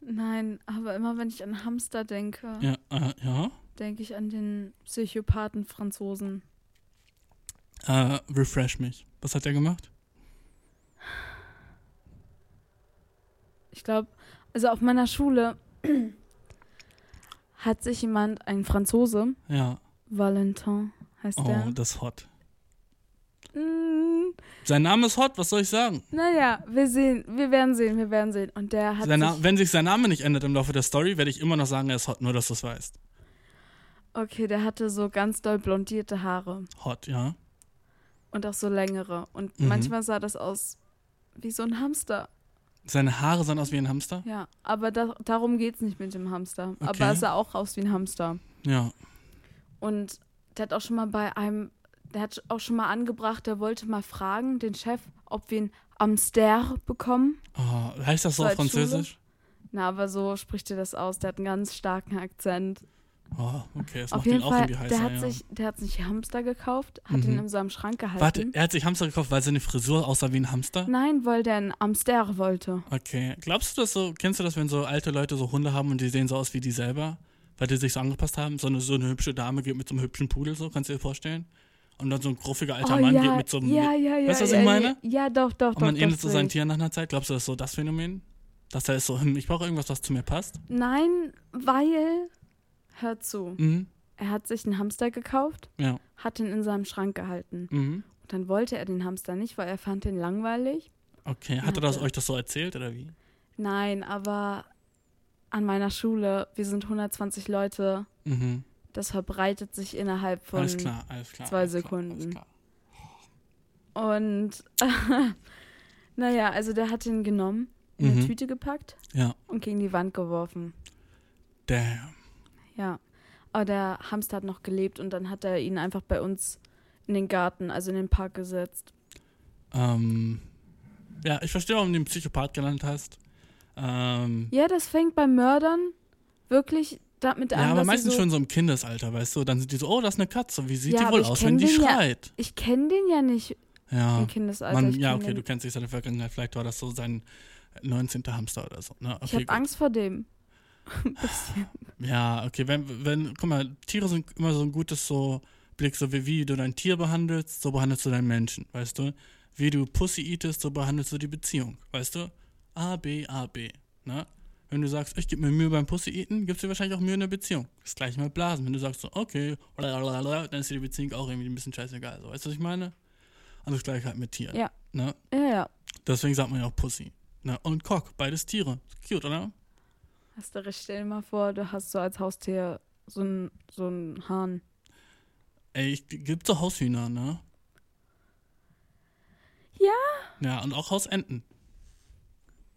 Nein, aber immer wenn ich an Hamster denke, Ja, äh, ja. denke ich an den Psychopathen Franzosen. Äh, refresh mich. Was hat er gemacht? Ich glaube, also auf meiner Schule hat sich jemand, ein Franzose, Ja. Valentin heißt Oh, der. das ist hot. Mm, Sein Name ist hot, was soll ich sagen? naja, wir sehen, wir werden sehen, wir werden sehen. Und der hat Sein sich, wenn sich sein Name nicht ändert im Laufe der Story, werde ich immer noch sagen, er ist hot, nur dass du es weißt. okay, der hatte so ganz doll blondierte Haare Hot, ja. und auch so längere. Und Mhm. manchmal sah das aus wie so ein Hamster. Seine Haare sahen aus wie ein Hamster? Ja, aber da, darum geht es nicht mit dem Hamster. Okay. Aber es sah auch aus wie ein Hamster. Ja. Und der hat auch schon mal bei einem, der hat auch schon mal angebracht, der wollte mal fragen, den Chef, ob wir einen Amster bekommen. Oh, heißt das so So auf Französisch? Na, aber so spricht er das aus. Der hat einen ganz starken Akzent. Oh, okay, das Auf macht jeden ihn auch Fall, irgendwie heißer, der hat, ja. sich, der hat sich Hamster gekauft, hat Mhm. ihn in seinem Schrank gehalten. Warte, er hat sich Hamster gekauft, weil seine Frisur aussah wie ein Hamster? Nein, weil der einen Amster wollte. Okay. Glaubst du das so, kennst du das, wenn so alte Leute so Hunde haben und die sehen so aus wie die selber? weil die sich so angepasst haben. So eine, so eine hübsche Dame geht mit so einem hübschen Pudel, so, kannst du dir vorstellen? Und dann so ein gruffiger alter oh, Mann ja, geht mit so einem. ja, ja, ja, weißt du, was ja, ich meine? Ja, doch, doch, und doch. man das ähnelt so ich. Tieren nach einer Zeit. Glaubst du, das ist so das Phänomen? Dass er ist so, hm, ich brauche irgendwas, was zu mir passt? Nein, weil, hör zu, Mhm. er hat sich einen Hamster gekauft, Ja. hat ihn in seinem Schrank gehalten. Mhm. Und dann wollte er den Hamster nicht, weil er fand den langweilig. Okay. Hat er das euch das so erzählt oder wie? Nein, aber an meiner Schule, wir sind 120 Leute, Mhm. Das verbreitet sich innerhalb von Alles klar, alles klar. zwei Sekunden. Alles klar. Und naja, also der hat ihn genommen, in eine Mhm. Tüte gepackt Ja. und gegen die Wand geworfen. Damn. Ja. Aber der Hamster hat noch gelebt und dann hat er ihn einfach bei uns in den Garten, also in den Park gesetzt. Ähm, ja, ich verstehe, warum du ihn Psychopath genannt hast. Ähm, Ja, das fängt bei Mördern wirklich damit an, ja, aber meistens so, schon so im Kindesalter, weißt du? Dann sind die so, oh, das ist eine Katze. Wie sieht Ja, die wohl aus, wenn die den ja- schreit? Ich kenne den ja nicht Ja. im Kindesalter. Man, ja, okay, den, du kennst dich seine Vergangenheit. Vielleicht war das so sein 19. Hamster oder so. Ne? Okay, ich habe. Angst vor dem. Ja, okay, wenn, wenn, guck mal, Tiere sind immer so ein gutes so Blick, so wie, wie du dein Tier behandelst, so behandelst du deinen Menschen, weißt du? Wie du Pussy eatest, so behandelst du die Beziehung, weißt du? A, B, A, B, ne? Wenn du sagst, ich gebe mir Mühe beim Pussy eaten, gibst du dir wahrscheinlich auch Mühe in der Beziehung. Das gleiche mit Blasen. Wenn du sagst so, okay, dann ist dir die Beziehung auch irgendwie ein bisschen scheißegal. So, weißt du, was ich meine? Und das gleiche halt mit Tieren. Ja. Ne? Ja, ja. Deswegen sagt man ja auch Pussy. Ne? Und Cock, beides Tiere. Cute, oder? Hast du recht, stell dir mal vor, du hast so als Haustier so einen so einen Hahn. Ey, ich, gibt so Haushühner, ne? Ja. Ja, und auch Hausenten.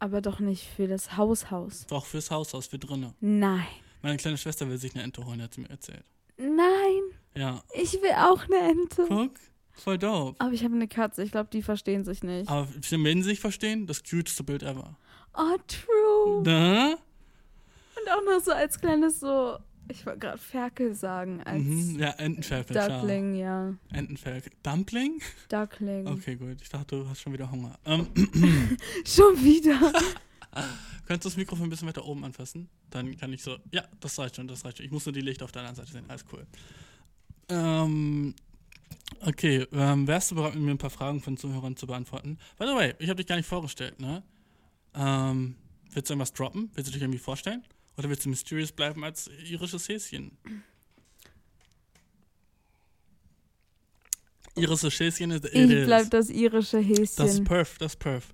Aber doch nicht für das Haushaus. Auch fürs Haushaus, für drinnen. Nein. Meine kleine Schwester will sich eine Ente holen, hat sie mir erzählt. Nein, Ja, ich will auch eine Ente. guck, voll dope. Aber ich habe eine Katze, ich glaube, die verstehen sich nicht. Aber wenn sie sich verstehen, das cuteste Bild ever. Oh, true. Ne? Und auch noch so als kleines so, ich wollte gerade Ferkel sagen, als Mhm. Ja, Entenferkel, klar. Duckling, ja. Entenferkel. Dumpling? Duckling. Okay, gut. Ich dachte, du hast schon wieder Hunger. Ähm, Schon wieder. könntest du das Mikrofon ein bisschen weiter oben anfassen? Dann kann ich so. Ja, das reicht schon, das reicht schon. Ich muss nur die Lichter auf der anderen Seite sehen. Alles cool. Ähm, okay, ähm, wärst du bereit, mir ein paar Fragen von Zuhörern zu beantworten? By the way, ich habe dich gar nicht vorgestellt, ne? Ähm, willst du irgendwas droppen? Willst du dich irgendwie vorstellen? Oder willst du mysterious bleiben als irisches Häschen? Irisches Häschen ist Ich bleib das irische Das ist Häschen. perf, das ist perf.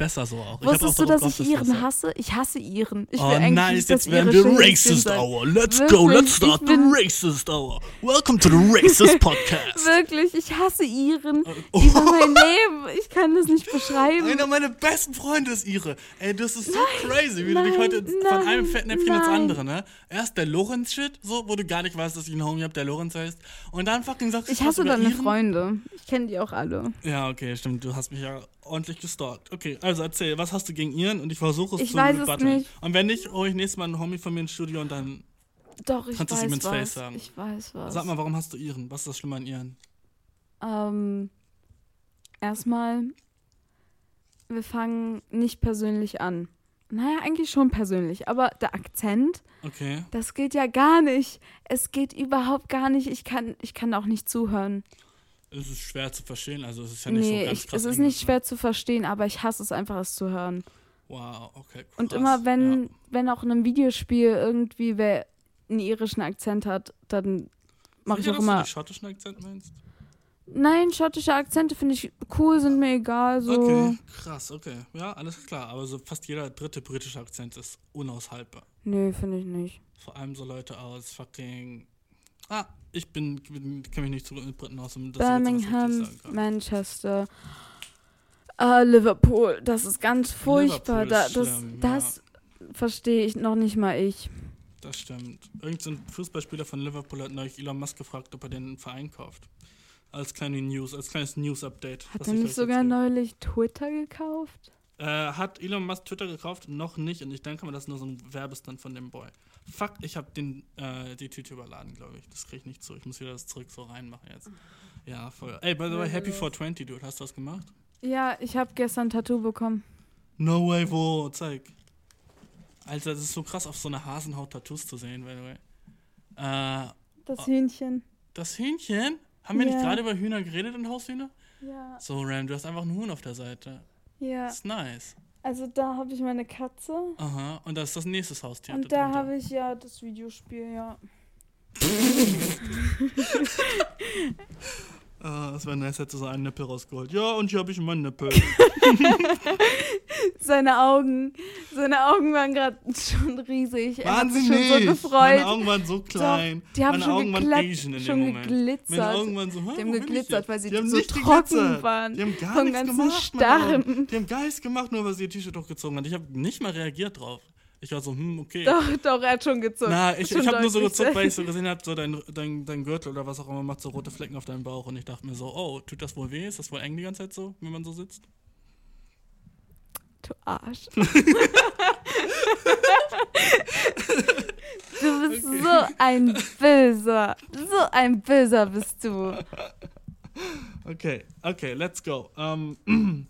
Besser so auch. Wusstest du, dass ich Iren hasse? Ich hasse Iren. Ich Oh nice, jetzt werden wir Racist. Hour. Let's Wirklich, go, let's start the Racist Hour. Welcome to the Racist Podcast. Wirklich, ich hasse Iren. Oh. Über mein Leben. Ich kann das nicht beschreiben. Einer meiner besten Freunde ist ihre. Ey, das ist so crazy, wie du dich nein, heute von nein, einem Fettnäpfchen ins nein. andere, ne? Erst der Lorenz-Shit, so, wo du gar nicht weißt, dass ich einen Homie hab, der Lorenz heißt. Und dann fucking sagst du Ich hasse deine. Freunde. Ich kenne die auch alle. Ja, okay, stimmt. Du hast mich ja ordentlich gestalkt. Okay, also erzähl, was hast du gegen Iren? Und ich versuche es Ich zu weiß es nicht. Und wenn nicht, hole ich nächstes Mal einen Homie von mir ins Studio und dann Doch, ich Kannst du es ihm ins was. Face sagen? Ich weiß was. sag mal, warum hast du Iren? Was ist das Schlimme an Iren? Ähm, erstmal, wir fangen nicht persönlich an. Naja, eigentlich schon persönlich, aber der Akzent, Okay. das geht ja gar nicht. Es geht überhaupt gar nicht. Ich kann, ich kann auch nicht zuhören. Es ist schwer zu verstehen, also es ist ja nicht so nee, ganz ich, krass. es ist nicht schwer zu verstehen, aber ich hasse es einfach, es zu hören. Ne? Wow, okay. Krass. Und immer wenn, Ja. wenn auch in einem Videospiel irgendwie wer einen irischen Akzent hat, dann mache ich auch immer. du schottischen Akzent meinst? Nein, schottische Akzente finde ich cool, sind mir egal. So. Okay, krass, okay. Ja, alles klar. Aber so fast jeder dritte britische Akzent ist unaushaltbar. Nö, finde ich nicht. Vor allem so Leute aus fucking. Ah, ich bin, bin kenne mich nicht gut mit Briten aus, um Birmingham. Manchester, äh, Liverpool. Das ist ganz furchtbar. Da, das schlimm, das verstehe ich noch nicht mal ich. Das stimmt. Irgend so ein Fußballspieler von Liverpool hat neulich Elon Musk gefragt, ob er den Verein kauft. Als kleine News, als kleines News-Update. Hat er ich nicht sogar neulich Twitter gekauft? Äh, hat Elon Musk Twitter gekauft? Noch nicht. Und ich denke mal, das ist nur so ein Werbestand von dem Boy. Fuck, ich habe den äh, die Tüte überladen, glaube ich. Das kriege ich nicht zu. Ich muss wieder das zurück so reinmachen jetzt. Ja, voll. Ey, by the way, Happy 420, Dude. Hast du was gemacht? Ja, ich habe gestern ein Tattoo bekommen. No way, wo? Zeig. Alter, das ist so krass, auf so einer Hasenhaut Tattoos zu sehen, by the way. Äh, Das Hühnchen. das Hühnchen? Haben wir nicht Ja. gerade über Hühner geredet und Haushühner? Ja. So, Ram, du hast einfach ein Huhn auf der Seite. Ja. Das ist nice. Also da habe ich meine Katze. Aha, und das ist das nächste Haustier. Und da habe ich ja das Videospiel, ja. Das wäre nice, hätte so einen Nippel rausgeholt. Ja, und hier habe ich meinen Nippel. Seine Augen, seine Augen waren gerade schon riesig. Er hat Wahnsinnig. schon so gefreut. Meine Augen waren so klein. die haben Meine schon Augen waren Asian in schon dem Moment. geglitzert. Meine Augen waren so, Die haben geglitzert, weil sie die haben so nicht trocken geglitzert. waren. Die haben gar nichts gemacht. Die haben gar nichts gemacht, nur weil sie ihr T-Shirt hochgezogen hat. Ich habe nicht mal reagiert drauf. Ich war so, hm, okay. Doch, doch, er hat schon gezuckt. Na, ich, Schon ich habe nur so gezuckt, weil ich so gesehen habe, so dein, dein, dein Gürtel oder was auch immer macht so rote Flecken auf deinem Bauch und ich dachte mir so, oh, tut das wohl weh? Ist das wohl eng die ganze Zeit so, wenn man so sitzt? Du Arsch. du bist so ein Böser. So ein Böser bist du. Okay, okay, let's go. Ähm,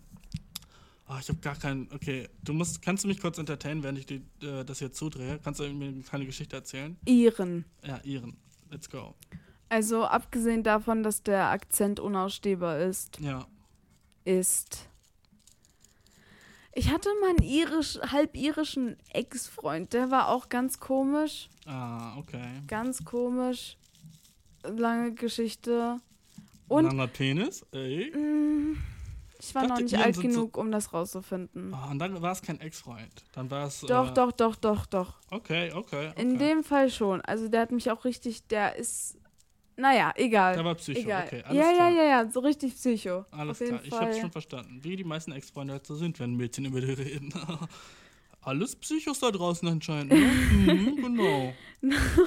ah, ich habe gar keinen. Okay, du musst, kannst du mich kurz entertainen, während ich die, äh, das hier zudrehe? Kannst du mir eine kleine Geschichte erzählen? Iren. Ja, Iren. Let's go. Also abgesehen davon, dass der Akzent unausstehbar ist, Ja. ist. Ich hatte mal einen irisch, halb irischen Ex-Freund, der war auch ganz komisch. Ah, okay. Ganz komisch. Lange Geschichte. Und Langer Penis? Ey. mh, ich war noch Dachte, nicht Iren alt so- genug, um das rauszufinden. Ah, und dann war es kein Ex-Freund. Dann war es. Doch, äh, doch, doch, doch, doch. Okay, okay. okay. In dem Fall schon. Also der hat mich auch richtig, der ist. Naja, egal. Der war Psycho, egal. okay, alles ja, ja, klar. ja, ja, so richtig Psycho. Alles klar, ich hab's schon verstanden. Wie die meisten Ex-Freunde halt so sind, wenn Mädchen über die reden. Alles Psychos da draußen anscheinend, ne? mhm, genau.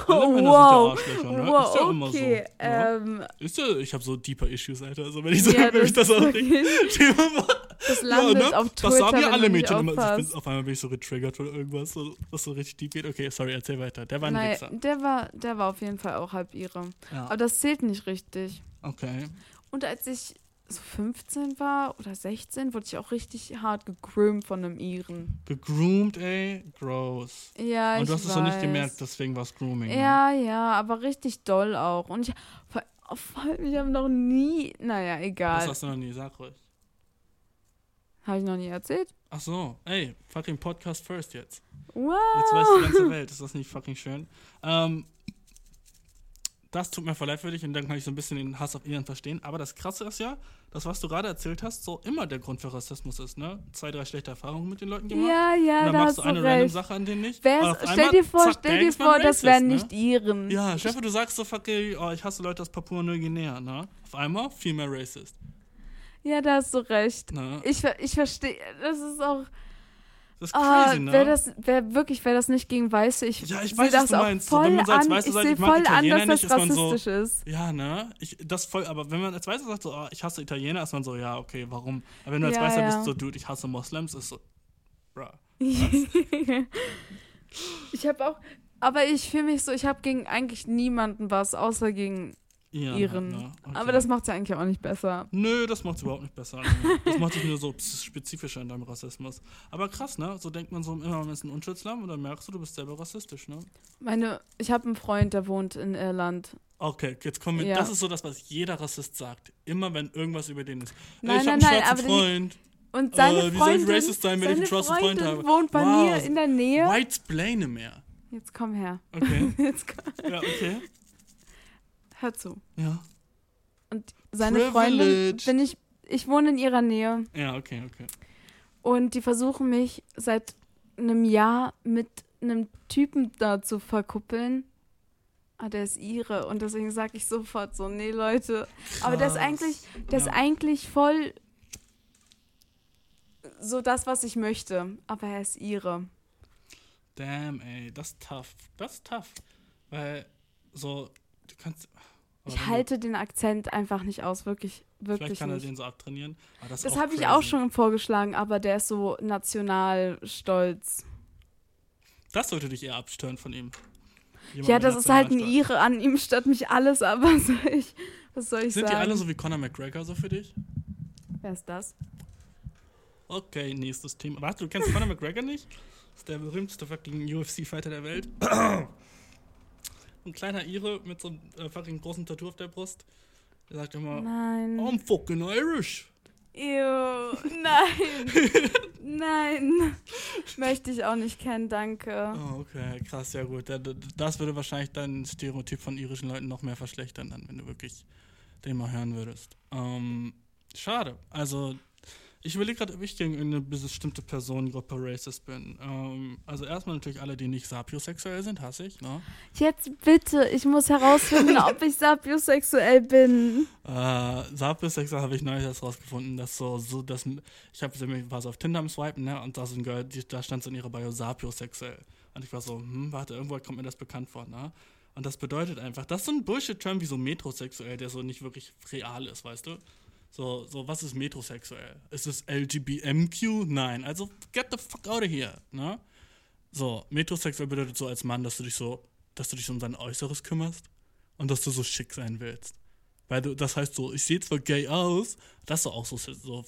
Alle Männer wow. sind ja Arschlöcher, ne? wow, ist ja immer so. okay. ne? Ähm, Ist ja, ich habe so deeper Issues, Alter. Also wenn ich so, ja, wenn das wirklich- Stell dir mal- das ja, landet ne? auf Twitter, Das sagen ja alle Mädchen immer. Also Ich bin, auf einmal bin ich so getriggert von irgendwas, so, was so richtig deep geht. Okay, sorry, erzähl weiter. Der war ein Nein, Wichser. der war, der war auf jeden Fall auch halb ihre. Ja, Aber das zählt nicht richtig. okay. Und als ich so 15 war oder 16, wurde ich auch richtig hart gegroomt von einem Iren. Gegroomed, ey. Gross. Ja, Und ich du hast es noch nicht gemerkt, deswegen war es Grooming. ne? Ja, ja, aber richtig doll auch. Und ich, allem, ich habe noch nie, naja, Das egal. hast du noch nie, sag ruhig. Habe ich noch nie erzählt? Ach so, ey, fucking Podcast first jetzt. Wow. Jetzt weiß die ganze Welt, ist das nicht fucking schön? Ähm, das tut mir voll leid für dich und dann kann ich so ein bisschen den Hass auf Iren verstehen. Aber das Krasse ist ja, das, was du gerade erzählt hast, so immer der Grund für Rassismus ist, ne? Zwei, drei schlechte Erfahrungen mit den Leuten gemacht. Ja, ja, und dann da machst hast du eine random recht. Sache an denen nicht. Auf stell einmal, dir vor, zack, stell dir vor, das wären ne? nicht Iren. Ja, Stefan, du sagst so, fucking, oh, ich hasse Leute aus Papua-Neuguinea, ne? Auf einmal viel mehr racist. Ja, da hast du recht. Ne? Ich, ich verstehe, das ist auch, Das ist ah, crazy, ne? wer das, wer wirklich, wer das nicht gegen Weiße, ich Ja, ich sehe weiß, was das du auch meinst. So, voll wenn man so als an, Weiße ich sagt, sehe ich mag voll an, Italiener dass das nicht, ist man so- rassistisch ist. Ja, ne? Ich, das voll, aber wenn man als Weißer sagt, so, oh, ich hasse Italiener, ist man so, ja, okay, warum? Aber wenn du als Ja, Weißer ja. bist, so, dude, ich hasse Moslems, ist so, bruh. ich habe auch, aber ich fühle mich so, ich habe gegen eigentlich niemanden was, außer gegen Ja, Iren. ne? Okay. Aber das macht es ja eigentlich auch nicht besser. Nö, das macht's überhaupt nicht besser. Das macht dich nur so spezifischer in deinem Rassismus. Aber krass, ne? So denkt man so immer, man ist ein Unschuldslamm und dann merkst du, du bist selber rassistisch, ne? Meine, ich habe einen Freund, der wohnt in Irland. Okay, jetzt kommen wir. Ja. Das ist so das, was jeder Rassist sagt. Immer wenn irgendwas über den ist. Nein, ich nein, hab einen nein, schwarzen Freund. Und seine Äh, wie soll ich Freundin, racist sein, wenn ich einen schwarzen Freund Freundin habe? wohnt bei Wow. mir in der Nähe. White Splane mehr. Jetzt komm her. Okay. Jetzt komm, ja, okay. Hör zu. Ja. Und seine Freundin Privilege. bin ich, ich wohne in ihrer Nähe Ja, okay, okay. und die versuchen mich seit einem Jahr mit einem Typen da zu verkuppeln. Ah, der ist ihre und deswegen sage ich sofort so, nee Leute. Aber der ist Krass. eigentlich, ist Ja. eigentlich voll so das, was ich möchte. Aber er ist ihre. Damn, ey, das ist tough. Das ist tough. Weil, so, du kannst. aber Ich halte den Akzent einfach nicht aus, wirklich, Du, vielleicht wirklich kann er nicht. den so abtrainieren. Aber das Das habe ich auch schon vorgeschlagen, aber der ist so national stolz. Das sollte dich eher abstören von ihm. Jemand Ja, das ist halt ein. Ire. An ihm stört mich alles, aber was soll ich, was soll ich Sind die sagen? alle so wie Conor McGregor so für dich? Wer ist das? Okay, nächstes Thema. Warte, du kennst Conor McGregor nicht? Das ist der berühmteste fucking UFC-Fighter der Welt. Ein kleiner Ire mit so einem äh, fucking großen Tattoo auf der Brust. Der sagt immer, Nein. I'm fucking Irish. Ew. Nein. Nein. Möchte ich auch nicht kennen, danke. Oh, okay, krass, ja gut. Da- da- Das würde wahrscheinlich dein Stereotyp von irischen Leuten noch mehr verschlechtern, dann, wenn du wirklich den mal hören würdest. Ähm, schade. Also, ich überlege gerade, ob ich gegen eine bestimmte Personengruppe racist bin. Ähm, also erstmal natürlich alle, die nicht sapiosexuell sind, hasse ich, ne? Jetzt bitte, ich muss herausfinden, ob ich sapiosexuell bin. Äh, sapiosexuell habe ich neulich erst rausgefunden, dass so, so dass ich habe war so auf Tinder am Swipen, ne? Und da so ein Girl, die, da stand so in ihrer Bio sapiosexuell. Und ich war so, hm, warte, irgendwo kommt mir das bekannt vor, ne? Und das bedeutet einfach, das ist so ein Bullshit-Term wie so metrosexuell, der so nicht wirklich real ist, weißt du? So, so, was ist metrosexuell? Ist es LGBMQ? Nein, also get the fuck out of here, ne? So, metrosexuell bedeutet so als Mann, dass du dich so, dass du dich um dein Äußeres kümmerst und dass du so schick sein willst. Weil du, das heißt so, ich sehe zwar gay aus, das ist doch auch so, so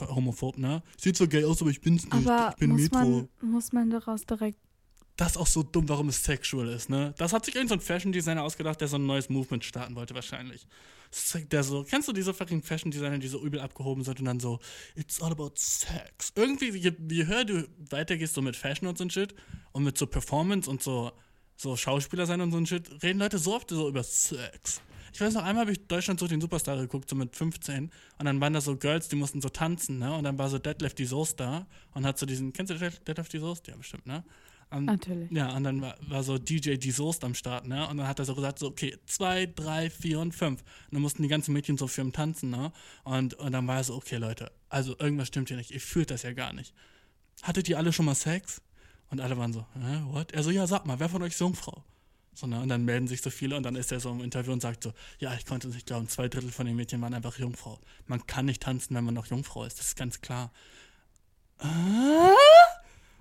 homophob, ne? Ich sehe zwar gay aus, aber ich bin's nicht. Aber ich bin muss Metro. man, muss man daraus direkt. Das ist auch so dumm, warum es sexual ist, ne? Das hat sich irgendein so Fashion Designer ausgedacht, der so ein neues Movement starten wollte, wahrscheinlich. Der so, kennst du diese fucking Fashion Designer, die so übel abgehoben sind und dann so, it's all about sex. Irgendwie, je, je höher du weitergehst, so mit Fashion und so ein Shit und mit so Performance und so, so Schauspieler sein und so ein Shit, reden Leute so oft so über Sex. Ich weiß noch, einmal habe ich Deutschland so den Superstar geguckt, so mit 15. Und dann waren da so Girls, die mussten so tanzen, ne? Und dann war so Deadlift die Soße da und hat so diesen, kennst du Deadlift die Soße? Ja, bestimmt, ne? Und, Natürlich. ja, und dann war, war so DJ die Soest am Start, ne? Und dann hat er so gesagt, so, okay, zwei, drei, vier und fünf. Und dann mussten die ganzen Mädchen so für ihn tanzen, ne? Und, und dann war er so, okay, Leute, also irgendwas stimmt hier nicht, ihr fühlt das ja gar nicht. Hattet ihr alle schon mal Sex? Und alle waren so, hä, what? Er so, ja, sag mal, wer von euch ist Jungfrau? So, ne? Und dann melden sich so viele und dann ist er so im Interview und sagt so, ja, ich konnte es nicht glauben, zwei Drittel von den Mädchen waren einfach Jungfrau. Man kann nicht tanzen, wenn man noch Jungfrau ist, das ist ganz klar. Ah?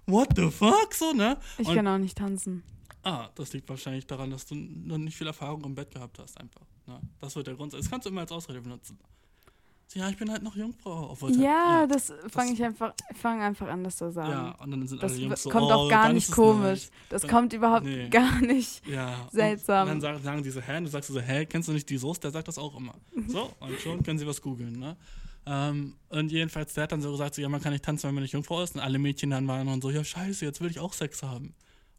What the fuck? So, ne? Ich Und- kann auch nicht tanzen. Ah, das liegt wahrscheinlich daran, dass du noch nicht viel Erfahrung im Bett gehabt hast, einfach. Ne? Das wird der Grund sein. Das kannst du immer als Ausrede benutzen. So, Ja, ich bin halt noch Jungfrau. Obwohl es Ja, halt, das fange ich einfach, fang einfach an, das zu ja, sagen. ja, und dann sind Das alle Jungs so, kommt oh, auch gar nicht komisch. nice. Das Dann- kommt überhaupt nee. gar nicht. Ja. Seltsam. Und dann sagen, diese, hä? Und du sagst so, hä, kennst du nicht die Soße? Der sagt das auch immer. So, und schon können sie was googeln, ne? Ähm, und jedenfalls, der hat dann so gesagt, so, ja, man kann nicht tanzen, wenn man nicht Jungfrau ist. Und alle Mädchen dann waren dann so, ja, scheiße, jetzt will ich auch Sex haben.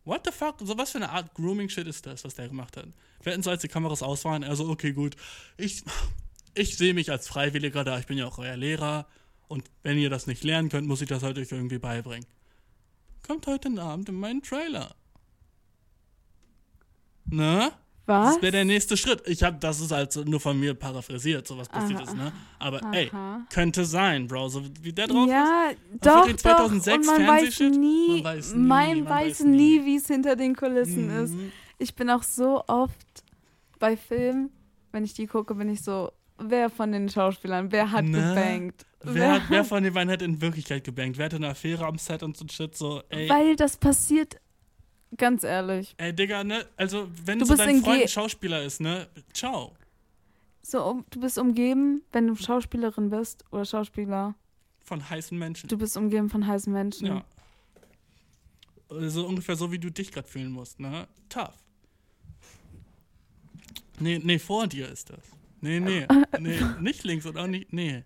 What the fuck? So was für eine Art Grooming-Shit ist das, was der gemacht hat? Wir hätten so, als die Kameras aus waren, also, okay, gut. Ich, ich sehe mich als Freiwilliger da, ich bin ja auch euer Lehrer. Und wenn ihr das nicht lernen könnt, muss ich das halt euch irgendwie beibringen. Kommt heute Abend in meinen Trailer. Ne? Was? Das wäre der nächste Schritt. Ich habe, das ist halt nur von mir paraphrasiert, so was passiert ist, ne? Aber Aha. ey, könnte sein, Bro, so wie der drauf ist. ja, doch, fucking 2006 doch. Und man weiß nie, Man weiß nie, man, man weiß nie, wie es hinter den Kulissen ist. Mhm. Ich bin auch so oft bei Filmen, wenn ich die gucke, bin ich so, wer von den Schauspielern, wer hat Ne? gebankt? Wer, hat, wer von den beiden hat in Wirklichkeit gebankt? Wer hatte eine Affäre am Set und so ein Shit? So, ey, Weil das passiert, ganz ehrlich. ey, Digga, ne? Also, wenn Du so dein in Freund G- ein Schauspieler ist, ne? Ciao. So, um- du bist umgeben, wenn du Schauspielerin bist oder Schauspieler, Von heißen Menschen. du bist umgeben von heißen Menschen. Ja. Also ungefähr so, wie du dich gerade fühlen musst, ne? Tough. Nee, nee, vor dir ist das. Nee, nee. Nee, nicht links und auch nicht. Nee.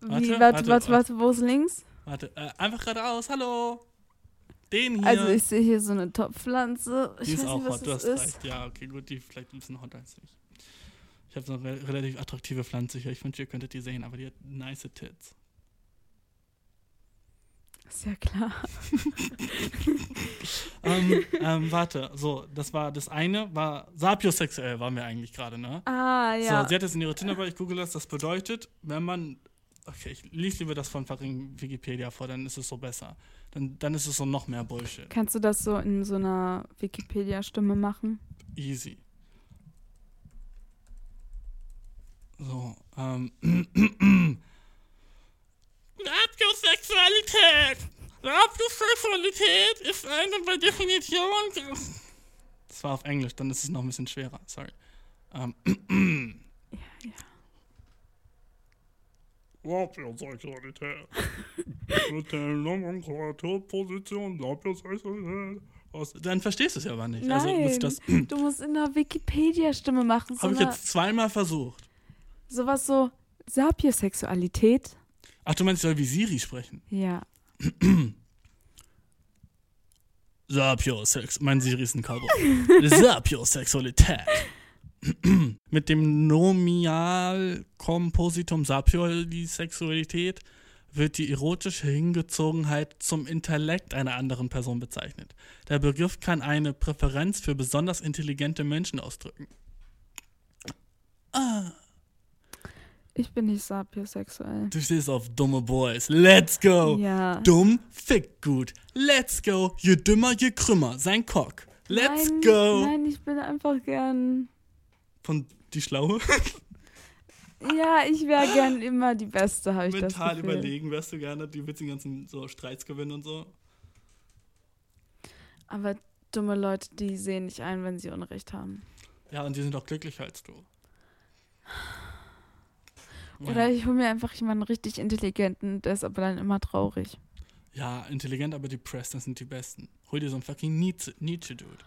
Wie, Warte, warte, warte, warte, warte, wo ist links? Warte, äh, einfach geradeaus, hallo. Den hier. Also ich sehe hier so eine Top-Pflanze. Ich die ist auch nicht, was hot, du hast ist. recht. Ja, okay, gut, die vielleicht ein bisschen hotter als ich. Ich habe so eine re relativ attraktive Pflanze hier. Ich wünschte, ihr könntet die sehen, aber die hat nice Tits. Ist ja klar. ähm, ähm, warte, so, das war das eine, war sapiosexuell waren wir eigentlich gerade, ne? Ah, ja. So, sie hat es in ihre Tinder, ich google das, das bedeutet, wenn man, okay, ich lese lieber das von fucking Wikipedia vor, dann ist es so besser. Dann, dann ist es so noch mehr Bullshit. Kannst du das so in so einer Wikipedia-Stimme machen? Easy. So, ähm. Sapiosexualität! Sapiosexualität ist eine bei Definition. Das war auf Englisch, dann ist es noch ein bisschen schwerer, sorry. Ähm. Ja, ja. Sapiosexualität. Mit der Nomenklaturposition Sapiosexualität Aus, dann verstehst du es ja aber nicht. Nein, Also muss ich das du musst in der Wikipedia-Stimme machen. So habe ich jetzt zweimal versucht. sowas so Sapiosexualität. Ach, du meinst, ich soll wie Siri sprechen? Ja. Sapiosex. Mein Siri ist ein Cowboy. Sapiosexualität. Mit dem Nominalkompositum Sapio, die Sexualität, wird die erotische Hingezogenheit zum Intellekt einer anderen Person bezeichnet. Der Begriff kann eine Präferenz für besonders intelligente Menschen ausdrücken. Ich bin nicht sapiosexuell. Du stehst auf dumme Boys. Let's go! Ja. Dumm fickt gut. Let's go! Je dümmer, je krümmer. Sein Cock. Let's nein, go! Nein, ich bin einfach gern. Von die Schlaue. Ja, ich wäre gern immer die Beste, habe ich das Mental überlegen wärst du gerne, die willst den ganzen so Streits gewinnen und so. Aber dumme Leute, die sehen nicht ein, wenn sie Unrecht haben. Ja, und die sind auch glücklicher als du. Oder ja. ich hole mir einfach jemanden richtig intelligenten, der ist aber dann immer traurig. ja, intelligent, aber depressed, das sind die Besten. Hol dir so einen fucking Nietzsche, Nietzsche Dude.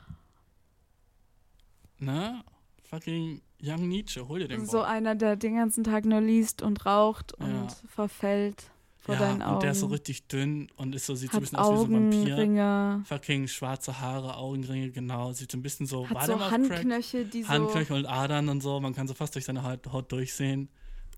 Na? Fucking Young Nietzsche, hol dir den So Boy. einer, der den ganzen Tag nur liest und raucht und Ja. verfällt vor Ja, deinen Augen. und der ist so richtig dünn und ist so, sieht so ein bisschen aus wie so ein Vampir. Augenringe, Fucking schwarze Haare, Augenringe, genau. Sieht so ein bisschen so, hat so? Handknöchel, die so... Handknöchel und Adern und so. Man kann so fast durch seine Haut, durchsehen.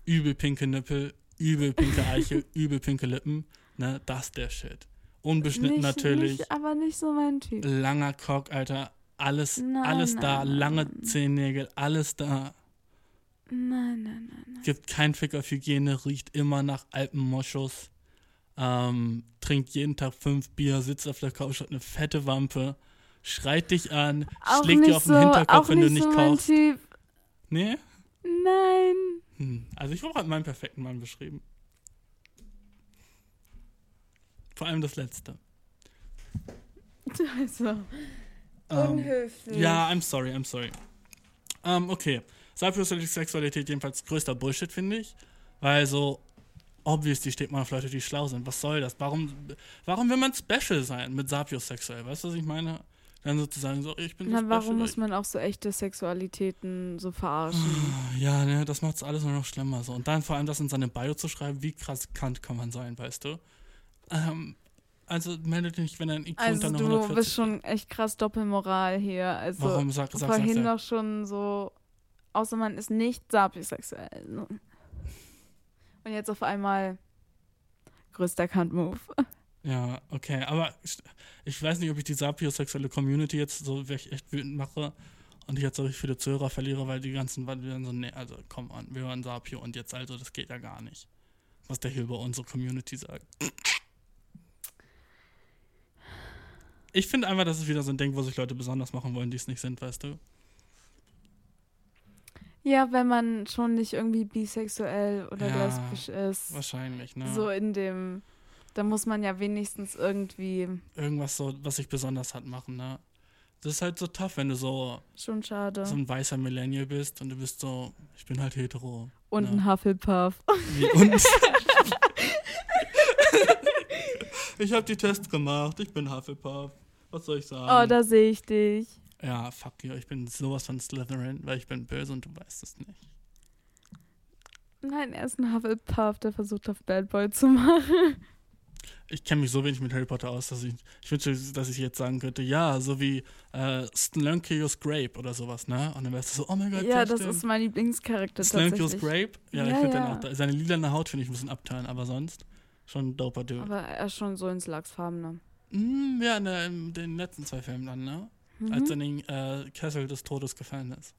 Übel pinke Nippel, übel pinke Eiche, übel pinke Lippen. Ne, das ist der Shit. Unbeschnitten nicht, natürlich. Nicht, aber nicht so mein Typ. Langer Cock, Alter. Alles, Nein, alles nein, da. nein, Lange. Zehennägel, alles da. Nein, nein, nein, nein. Gibt kein Fick auf Hygiene, riecht immer nach Alpenmoschus. Ähm, trinkt jeden Tag fünf Bier, sitzt auf der Couch, hat eine fette Wampe, schreit dich an, Auch schlägt dir auf den so, Hinterkopf, wenn du nicht so kaufst. Typ. Nee? Nein. Hm. Also ich habe gerade meinen perfekten Mann beschrieben. Vor allem das letzte. Also, Ähm, unhöflich. ja, I'm sorry, I'm sorry. Ähm, okay. Sapiosexualität jedenfalls größter Bullshit, finde ich. Weil so, obviously steht man auf Leute, die schlau sind. Was soll das? Warum, warum will man special sein mit sapiosexuell? Weißt du, was ich meine? Dann sozusagen so, ich bin so Na, special. warum muss man auch so echte Sexualitäten so verarschen? Ja, ne, das macht alles nur noch schlimmer. So. Und dann vor allem das in seine Bio zu schreiben, wie krass kant kann man sein, weißt du? Ähm, also melde dich nicht, wenn ein IQ Also unter du 140 bist schon echt krass Doppelmoral hier. Also Warum sag, sag, vorhin du? doch schon so, außer man ist nicht sapiosexuell. So. Und jetzt auf einmal größter Kant-Move. Ja, okay, aber ich, ich weiß nicht, ob ich die sapiosexuelle Community jetzt so wirklich echt wütend mache und ich jetzt so viele Zuhörer verliere, weil die ganzen waren dann so, nee, also komm an, wir hören Sapio und jetzt also, das geht ja gar nicht. Was der hier über unsere Community sagt. Ich finde einfach, das ist wieder so ein Ding, wo sich Leute besonders machen wollen, die es nicht sind, weißt du? Ja, wenn man schon nicht irgendwie bisexuell oder Ja, lesbisch ist. Wahrscheinlich, ne? So in dem, da muss man ja wenigstens irgendwie, Irgendwas so, was sich besonders hat machen, ne? Das ist halt so tough, wenn du so, schon schade. so ein weißer Millennial bist und du bist so, ich bin halt hetero. Und ja. ein Hufflepuff. Wie uns. ich habe die Tests gemacht. Ich bin Hufflepuff. Was soll ich sagen? Oh, da sehe ich dich. ja, fuck you. Ich bin sowas von Slytherin, weil ich bin böse und du weißt es nicht. Nein, er ist ein Hufflepuff, der versucht auf Bad Boy zu machen. Ich kenne mich so wenig mit Harry Potter aus, dass ich, ich wünsche, dass ich jetzt sagen könnte, ja, so wie äh, Slunkius Grape oder sowas, ne? Und dann wärst du so, oh mein Gott, ja, das ist mein Lieblingscharakter Slunkius. Grape? Ja, ich Ja, finde ja. den auch, seine lilane Haut finde ich ein bisschen abtören, aber sonst schon ein doper Dude. Aber er ist schon so ins Lachsfarbene. Mm, ja, in, der, in den letzten zwei Filmen dann, ne? Als er Mhm. in den äh, Kessel des Todes gefallen ist.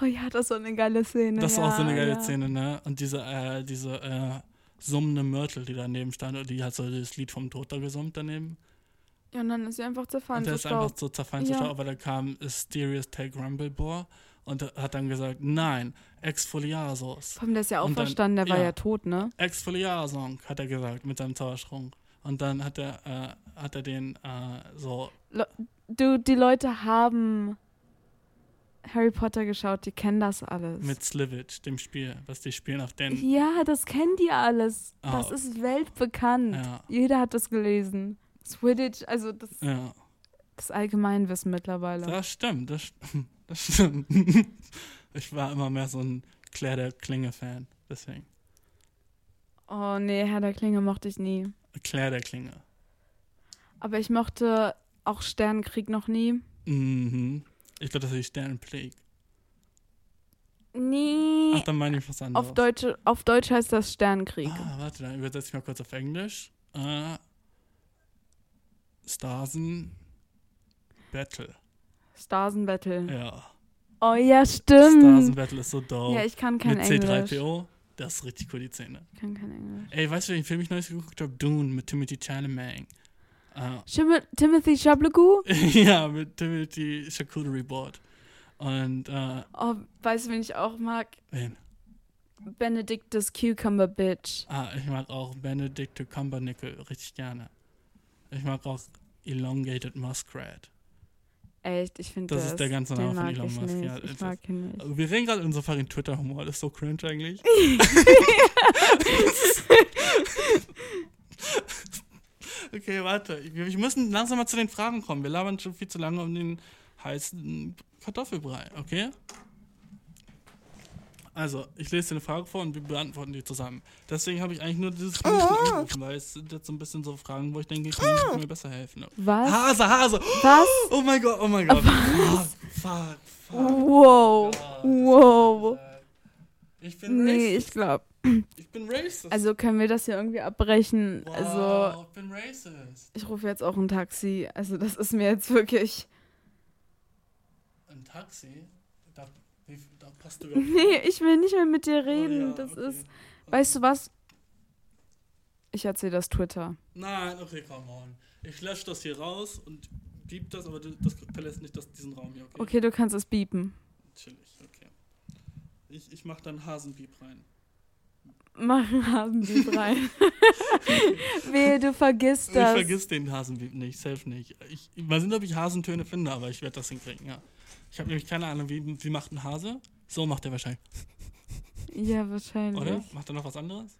Oh ja, das war eine geile Szene. Das ja, war auch so eine geile ja. Szene, ne? Und diese, äh, diese äh, summende Myrtle, die daneben stand, die hat so das Lied vom Tod da gesummt daneben. Ja, und dann ist sie einfach zerfallen und der zu ist einfach Staub. so zerfallen Ja. zu Staub, aber da kam Asterius Take Rumblebore und hat dann gesagt, nein, Exfoliasos. Allem, der ist ja Und dann- auferstanden, der war ja. ja tot, ne? Exfoliasong, hat er gesagt, mit seinem Zauberschrunk. Und dann hat er, äh, hat er den äh, so, Du, die Leute haben Harry Potter geschaut, die kennen das alles. mit Slivage, dem Spiel, was die spielen auf den. ja, das kennen die alles. Das Ah. ist weltbekannt. Ja, Jeder hat das gelesen. Quidditch, also das, ja. Das Allgemeinwissen mittlerweile. Das stimmt, das, st- das stimmt. Ich war immer mehr so ein Claire der Klinge-Fan, deswegen. Oh nee, Herr der Klinge mochte ich nie. Claire der Klinge. Aber ich mochte auch Sternenkrieg noch nie. Mhm. Ich glaube, das ist Sternenplague. Nie. Ach, dann meine ich was anderes. auf, Deutsch, auf Deutsch heißt das Sternenkrieg. Ah, warte, dann übersetze ich mal kurz auf Englisch. Äh, Starsen Battle. Starsen Battle. Ja. Oh ja, Starsen stimmt. Battle ist so dope. Ja, ich kann kein Mit Englisch. C3PO. Das ist richtig cool, die Szene. Ich kann kein Englisch. Ey, weißt du, welchen Film ich neulich geguckt habe? Dune mit Timothy Chalamet. Shim Timothy Chablagu? ja, mit Timothy Charcuterie Board. Und, äh, Oh, weißt du, wen ich auch mag? wen? Benedictus Cucumber Bitch. Ah, ich mag auch Benedict Cumbernickel richtig gerne. Ich mag auch Elongated Muskrat. Echt, ich finde Das das. ist der ganze Name von Elon Musk, Nicht. ja, ich das- mag ihn nicht. Also wir reden gerade in so fucking Twitter-Humor. Das ist so cringe eigentlich. okay, warte. Wir müssen langsam mal zu den Fragen kommen. Wir labern schon viel zu lange um den heißen Kartoffelbrei, okay? Also, ich lese dir eine Frage vor und wir beantworten die zusammen. Deswegen habe ich eigentlich nur dieses Menschen angerufen, weil es sind jetzt so ein bisschen so Fragen, wo ich denke, ich kann mir besser helfen. Was? Hase, Hase! Was? Oh mein Gott, oh mein Gott. Fuck, fuck, fuck. Wow. Ah, Wow. Ich bin Nee, racist. ich glaube. Ich bin racist. Also können wir das hier irgendwie abbrechen. wow, Also, ich bin racist. ich rufe jetzt auch ein Taxi. Also, das ist mir jetzt wirklich. Ein Taxi? Wie, da passt du überhaupt Nee, ich will nicht mehr mit dir reden. Oh ja, das okay. ist. Weißt du was? Ich erzähle das Twitter. Nein, okay, come on. Ich lösche das hier raus und piep das, aber das verlässt nicht das, diesen Raum hier, okay? Okay, du kannst es biepen. Chillig, okay. Ich, ich mach dann Hasenpiep rein. Mach einen Hasenbieb rein. Wehe, du vergisst Ich das. vergiss den Hasenpiep nicht, safe nicht. Ich, mal sehen, ob ich Hasentöne finde, aber ich werde das hinkriegen, ja. Ich habe nämlich keine Ahnung, wie, wie macht ein Hase? So macht er wahrscheinlich. Ja, wahrscheinlich. Oder? Macht er noch was anderes?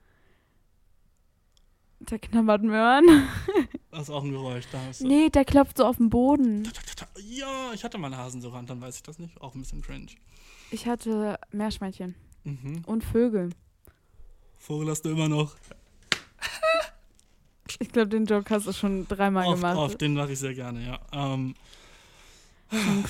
Der knabbert Möhren. Das ist auch ein Geräusch, da hast du. Nee, der klopft so auf den Boden. Ja, ich hatte mal eine Hasensuche, dann weiß ich das nicht. Auch ein bisschen cringe. Ich hatte Meerschweinchen Mhm. und Vögel. Vogel hast du immer noch. Ich glaube, den Joke hast du schon dreimal Oft, gemacht. oft, den mache ich sehr gerne, ja. Ähm.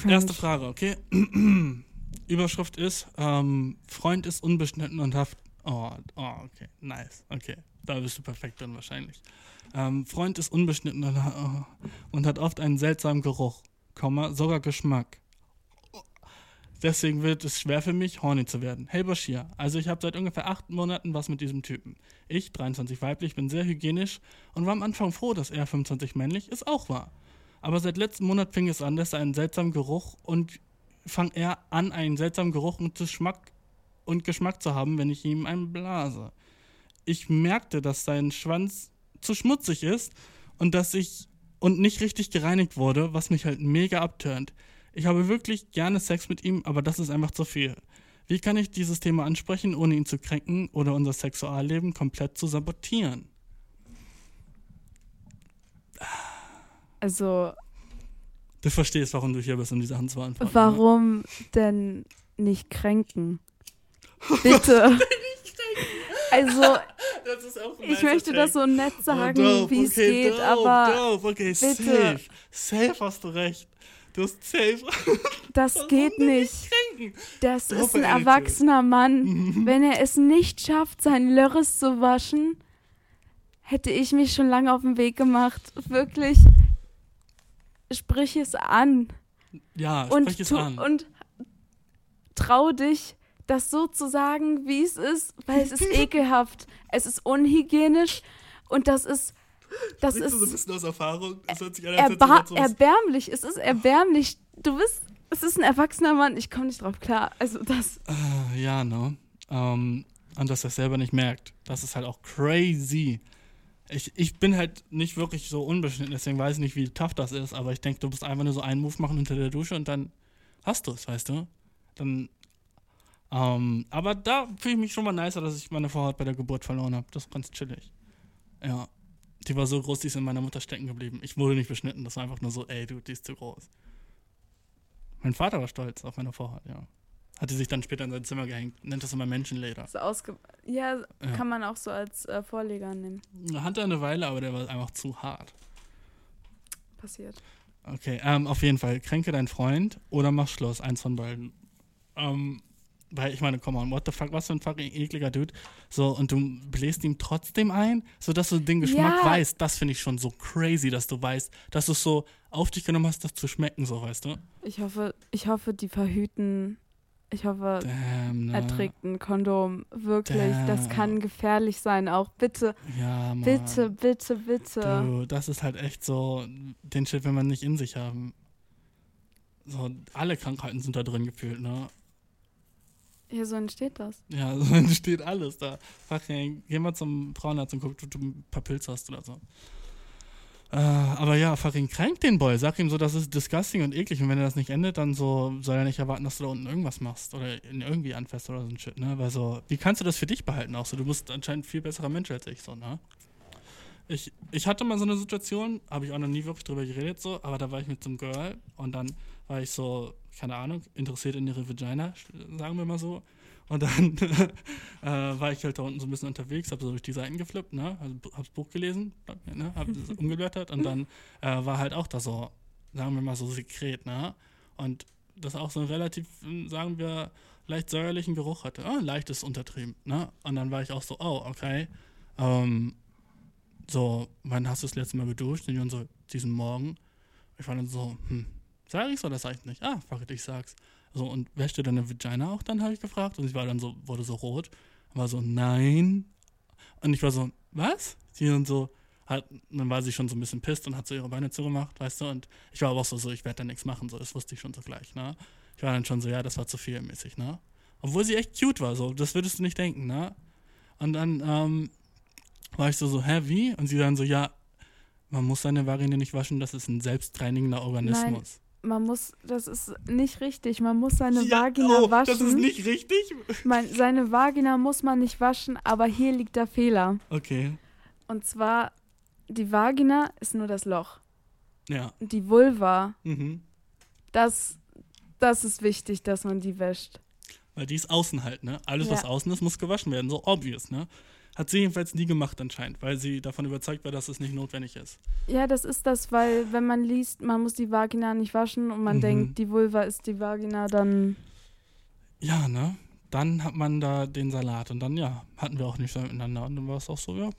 Erste Frage, okay? Überschrift ist, ähm, Freund ist unbeschnitten und haft... Oh, oh, okay, nice, okay. Da bist du perfekt drin wahrscheinlich. Ähm, Freund ist unbeschnitten und, oh, und hat oft einen seltsamen Geruch, Komma, sogar Geschmack. Deswegen wird es schwer für mich, horny zu werden. Hey Bashir, also ich habe seit ungefähr acht Monaten was mit diesem Typen. Ich, 23 weiblich, bin sehr hygienisch und war am Anfang froh, dass er 25 männlich ist, auch war. Aber seit letztem Monat fing es an, dass er einen seltsamen Geruch und fang er an, einen seltsamen Geruch und Geschmack und Geschmack zu haben, wenn ich ihm einen blase. Ich merkte, dass sein Schwanz zu schmutzig ist und dass ich und nicht richtig gereinigt wurde, was mich halt mega abturnt. Ich habe wirklich gerne Sex mit ihm, aber das ist einfach zu viel. Wie kann ich dieses Thema ansprechen, ohne ihn zu kränken oder unser Sexualleben komplett zu sabotieren? Also, Du verstehst, warum du hier bist, um diese Sachen zu beantworten. ne? warum denn nicht kränken? Bitte. Also, ich möchte das so nett sagen, Oh, wie es okay, geht, dope, aber Dope, okay, bitte. safe. Safe hast du recht. Du hast safe. das Warum geht nicht. Das Dope ist ein erwachsener Mann. Mhm. Wenn er es nicht schafft, sein Lörres zu waschen, hätte ich mich schon lange auf den Weg gemacht. Wirklich, sprich es an. Ja, und, sprich es tu, an. und trau dich, das so zu sagen, wie es ist, weil es ist ekelhaft. Es ist unhygienisch und das ist, das Sprichst du so ein ist bisschen aus Erfahrung? Das hört sich an, als erba so- erbärmlich. Es ist erbärmlich. Du bist, es ist ein erwachsener Mann. Ich komme nicht drauf klar. Also das, Ah, Ja, ne? Ähm, und dass er es selber nicht merkt. Das ist halt auch crazy. Ich, ich bin halt nicht wirklich so unbeschnitten, deswegen weiß ich nicht, wie tough das ist, aber ich denke, du musst einfach nur so einen Move machen unter der Dusche und dann hast du es, weißt du? Dann. Ähm, aber da fühle ich mich schon mal nicer, dass ich meine Vorhaut bei der Geburt verloren habe. Das ist ganz chillig. Ja. Die war so groß, die ist in meiner Mutter stecken geblieben. Ich wurde nicht beschnitten, das war einfach nur so, ey, du, die ist zu groß. Mein Vater war stolz auf meine Vorhaut, ja. Hat die sich dann später in sein Zimmer gehängt. Nennt das immer Menschenleder. So ausge ja, Ja. kann man auch so als äh, Vorleger nehmen. Hatte eine Weile, aber der war einfach zu hart. Passiert. Okay, ähm, auf jeden Fall. Kränke deinen Freund oder mach Schluss. Eins von beiden. Ähm, weil ich meine, come on, what the fuck, was für ein fucking ekliger Dude. So, und du bläst ihm trotzdem ein, sodass du den Geschmack Ja. weißt. Das finde ich schon so crazy, dass du weißt, dass du es so auf dich genommen hast, das zu schmecken, so, weißt du? Ich hoffe, ich hoffe, die verhüten. Ich hoffe, Damn, ne? er trägt ein Kondom. Wirklich, das Damn. kann gefährlich sein. Auch bitte, Ja, bitte, bitte, bitte. Du, das ist halt echt so, den Shit will man nicht in sich haben. So, alle Krankheiten sind da drin gefühlt, ne? Ja, so entsteht das. Ja, so entsteht alles da. Fucking, geh mal zum Frauenarzt und guck, ob du ein paar Pilze hast oder so. Äh, aber ja, fucking kränk den Boy. Sag ihm so, das ist disgusting und eklig. Und wenn er das nicht endet, dann so soll er nicht erwarten, dass du da unten irgendwas machst oder ihn irgendwie anfasst oder so ein Shit, ne? Weil so, wie kannst du das für dich behalten auch so? Du bist anscheinend ein viel besserer Mensch als ich, so, ne? Ich, ich hatte mal so eine Situation, habe ich auch noch nie wirklich drüber geredet, so, aber da war ich mit so einem Girl und dann war ich so, keine Ahnung, interessiert in ihre Vagina, sagen wir mal so. Und dann äh, war ich halt da unten so ein bisschen unterwegs, habe so durch die Seiten geflippt, ne? Also, hab's Buch gelesen, ne? hab das umgeblättert und dann äh, war halt auch da so, sagen wir mal so Sekret, ne? Und das auch so einen relativ, äh, sagen wir, leicht säuerlichen Geruch hatte. Ah, leichtes untertrieben, ne? Und dann war ich auch so, oh, okay. Ähm, so, wann hast du das letzte Mal geduscht? Und die waren so, diesen Morgen. Ich war dann so, hm, sag ich's oder sag ich nicht? Ah, fuck it, ich sag's. So, und wäscht dir deine Vagina auch dann, habe ich gefragt. Und sie war dann so, wurde so rot. War so, nein. Und ich war so, was? Sie dann so, hat, dann war sie schon so ein bisschen pisst und hat so ihre Beine zugemacht, weißt du? Und ich war aber auch so, so ich werde da nichts machen, so, das wusste ich schon so gleich, ne? Ich war dann schon so, ja, das war zu viel mäßig, ne? Obwohl sie echt cute war, so, das würdest du nicht denken, ne? Und dann, ähm, war ich so, so, hä, wie? Und sie dann so, ja, man muss seine Vagina nicht waschen, das ist ein selbstreinigender Organismus. Man muss, das ist nicht richtig. Man muss seine Ja, Vagina oh, waschen. Das ist nicht richtig? Man, seine Vagina muss man nicht waschen, aber hier liegt der Fehler. Okay, Und zwar, die Vagina ist nur das Loch. ja. Die Vulva, Mhm. das, das ist wichtig, dass man die wäscht. Weil die ist außen halt, ne? Alles, was Ja. außen ist, muss gewaschen werden. So obvious, ne? Hat sie jedenfalls nie gemacht anscheinend, weil sie davon überzeugt war, dass es nicht notwendig ist. Ja, das ist das, weil wenn man liest, man muss die Vagina nicht waschen und man Mhm. denkt, die Vulva ist die Vagina, dann Ja, ne? Dann hat man da den Salat und dann, ja, hatten wir auch nicht so miteinander. Und dann war es auch so, ja,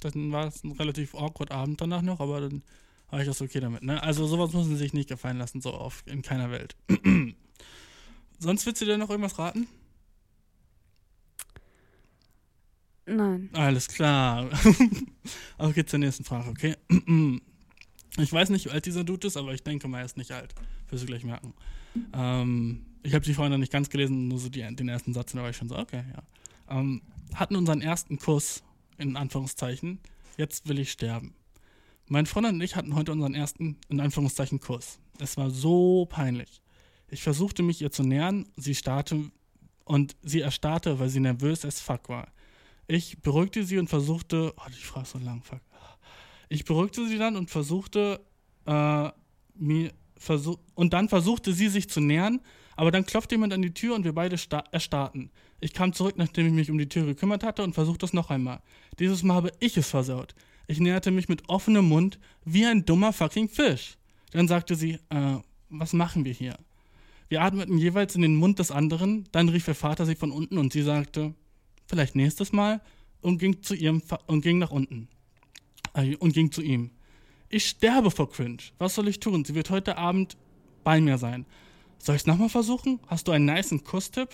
dann war es ein relativ awkward Abend danach noch, aber dann war ich so okay damit, ne? Also sowas muss man sich nicht gefallen lassen, so auf in keiner Welt. Sonst willst du dir noch irgendwas raten? Nein. Alles klar. okay, zur nächsten Frage, okay? Ich weiß nicht, wie alt dieser Dude ist, aber ich denke mal, er ist nicht alt. Wirst du gleich merken. Ähm, ich habe die vorhin noch nicht ganz gelesen, nur so die, den ersten Satz, da war ich schon so, okay, ja. Ähm, hatten unseren ersten Kuss, in Anführungszeichen, jetzt will ich sterben. Mein Freund und ich hatten heute unseren ersten, in Anführungszeichen, Kuss. Es war so peinlich. Ich versuchte mich ihr zu nähern, sie starrte und sie erstarrte, weil sie nervös as fuck war. Ich beruhigte sie und versuchte, oh, die Frage ist so lang, fuck. Ich beruhigte sie dann und versuchte, äh, mir, versuch, und dann versuchte sie sich zu nähern, aber dann klopfte jemand an die Tür und wir beide sta- erstarrten. Ich kam zurück, nachdem ich mich um die Tür gekümmert hatte und versuchte es noch einmal. Dieses Mal habe ich es versaut. Ich näherte mich mit offenem Mund wie ein dummer fucking Fisch. Dann sagte sie, äh, was machen wir hier? Wir atmeten jeweils in den Mund des anderen, dann rief ihr Vater sie von unten und sie sagte, vielleicht nächstes Mal und ging zu ihrem Fa und ging nach unten Äh, und ging zu ihm. Ich sterbe vor Cringe. Was soll ich tun? Sie wird heute Abend bei mir sein. Soll ich es nochmal versuchen? Hast du einen nicen Kusstipp?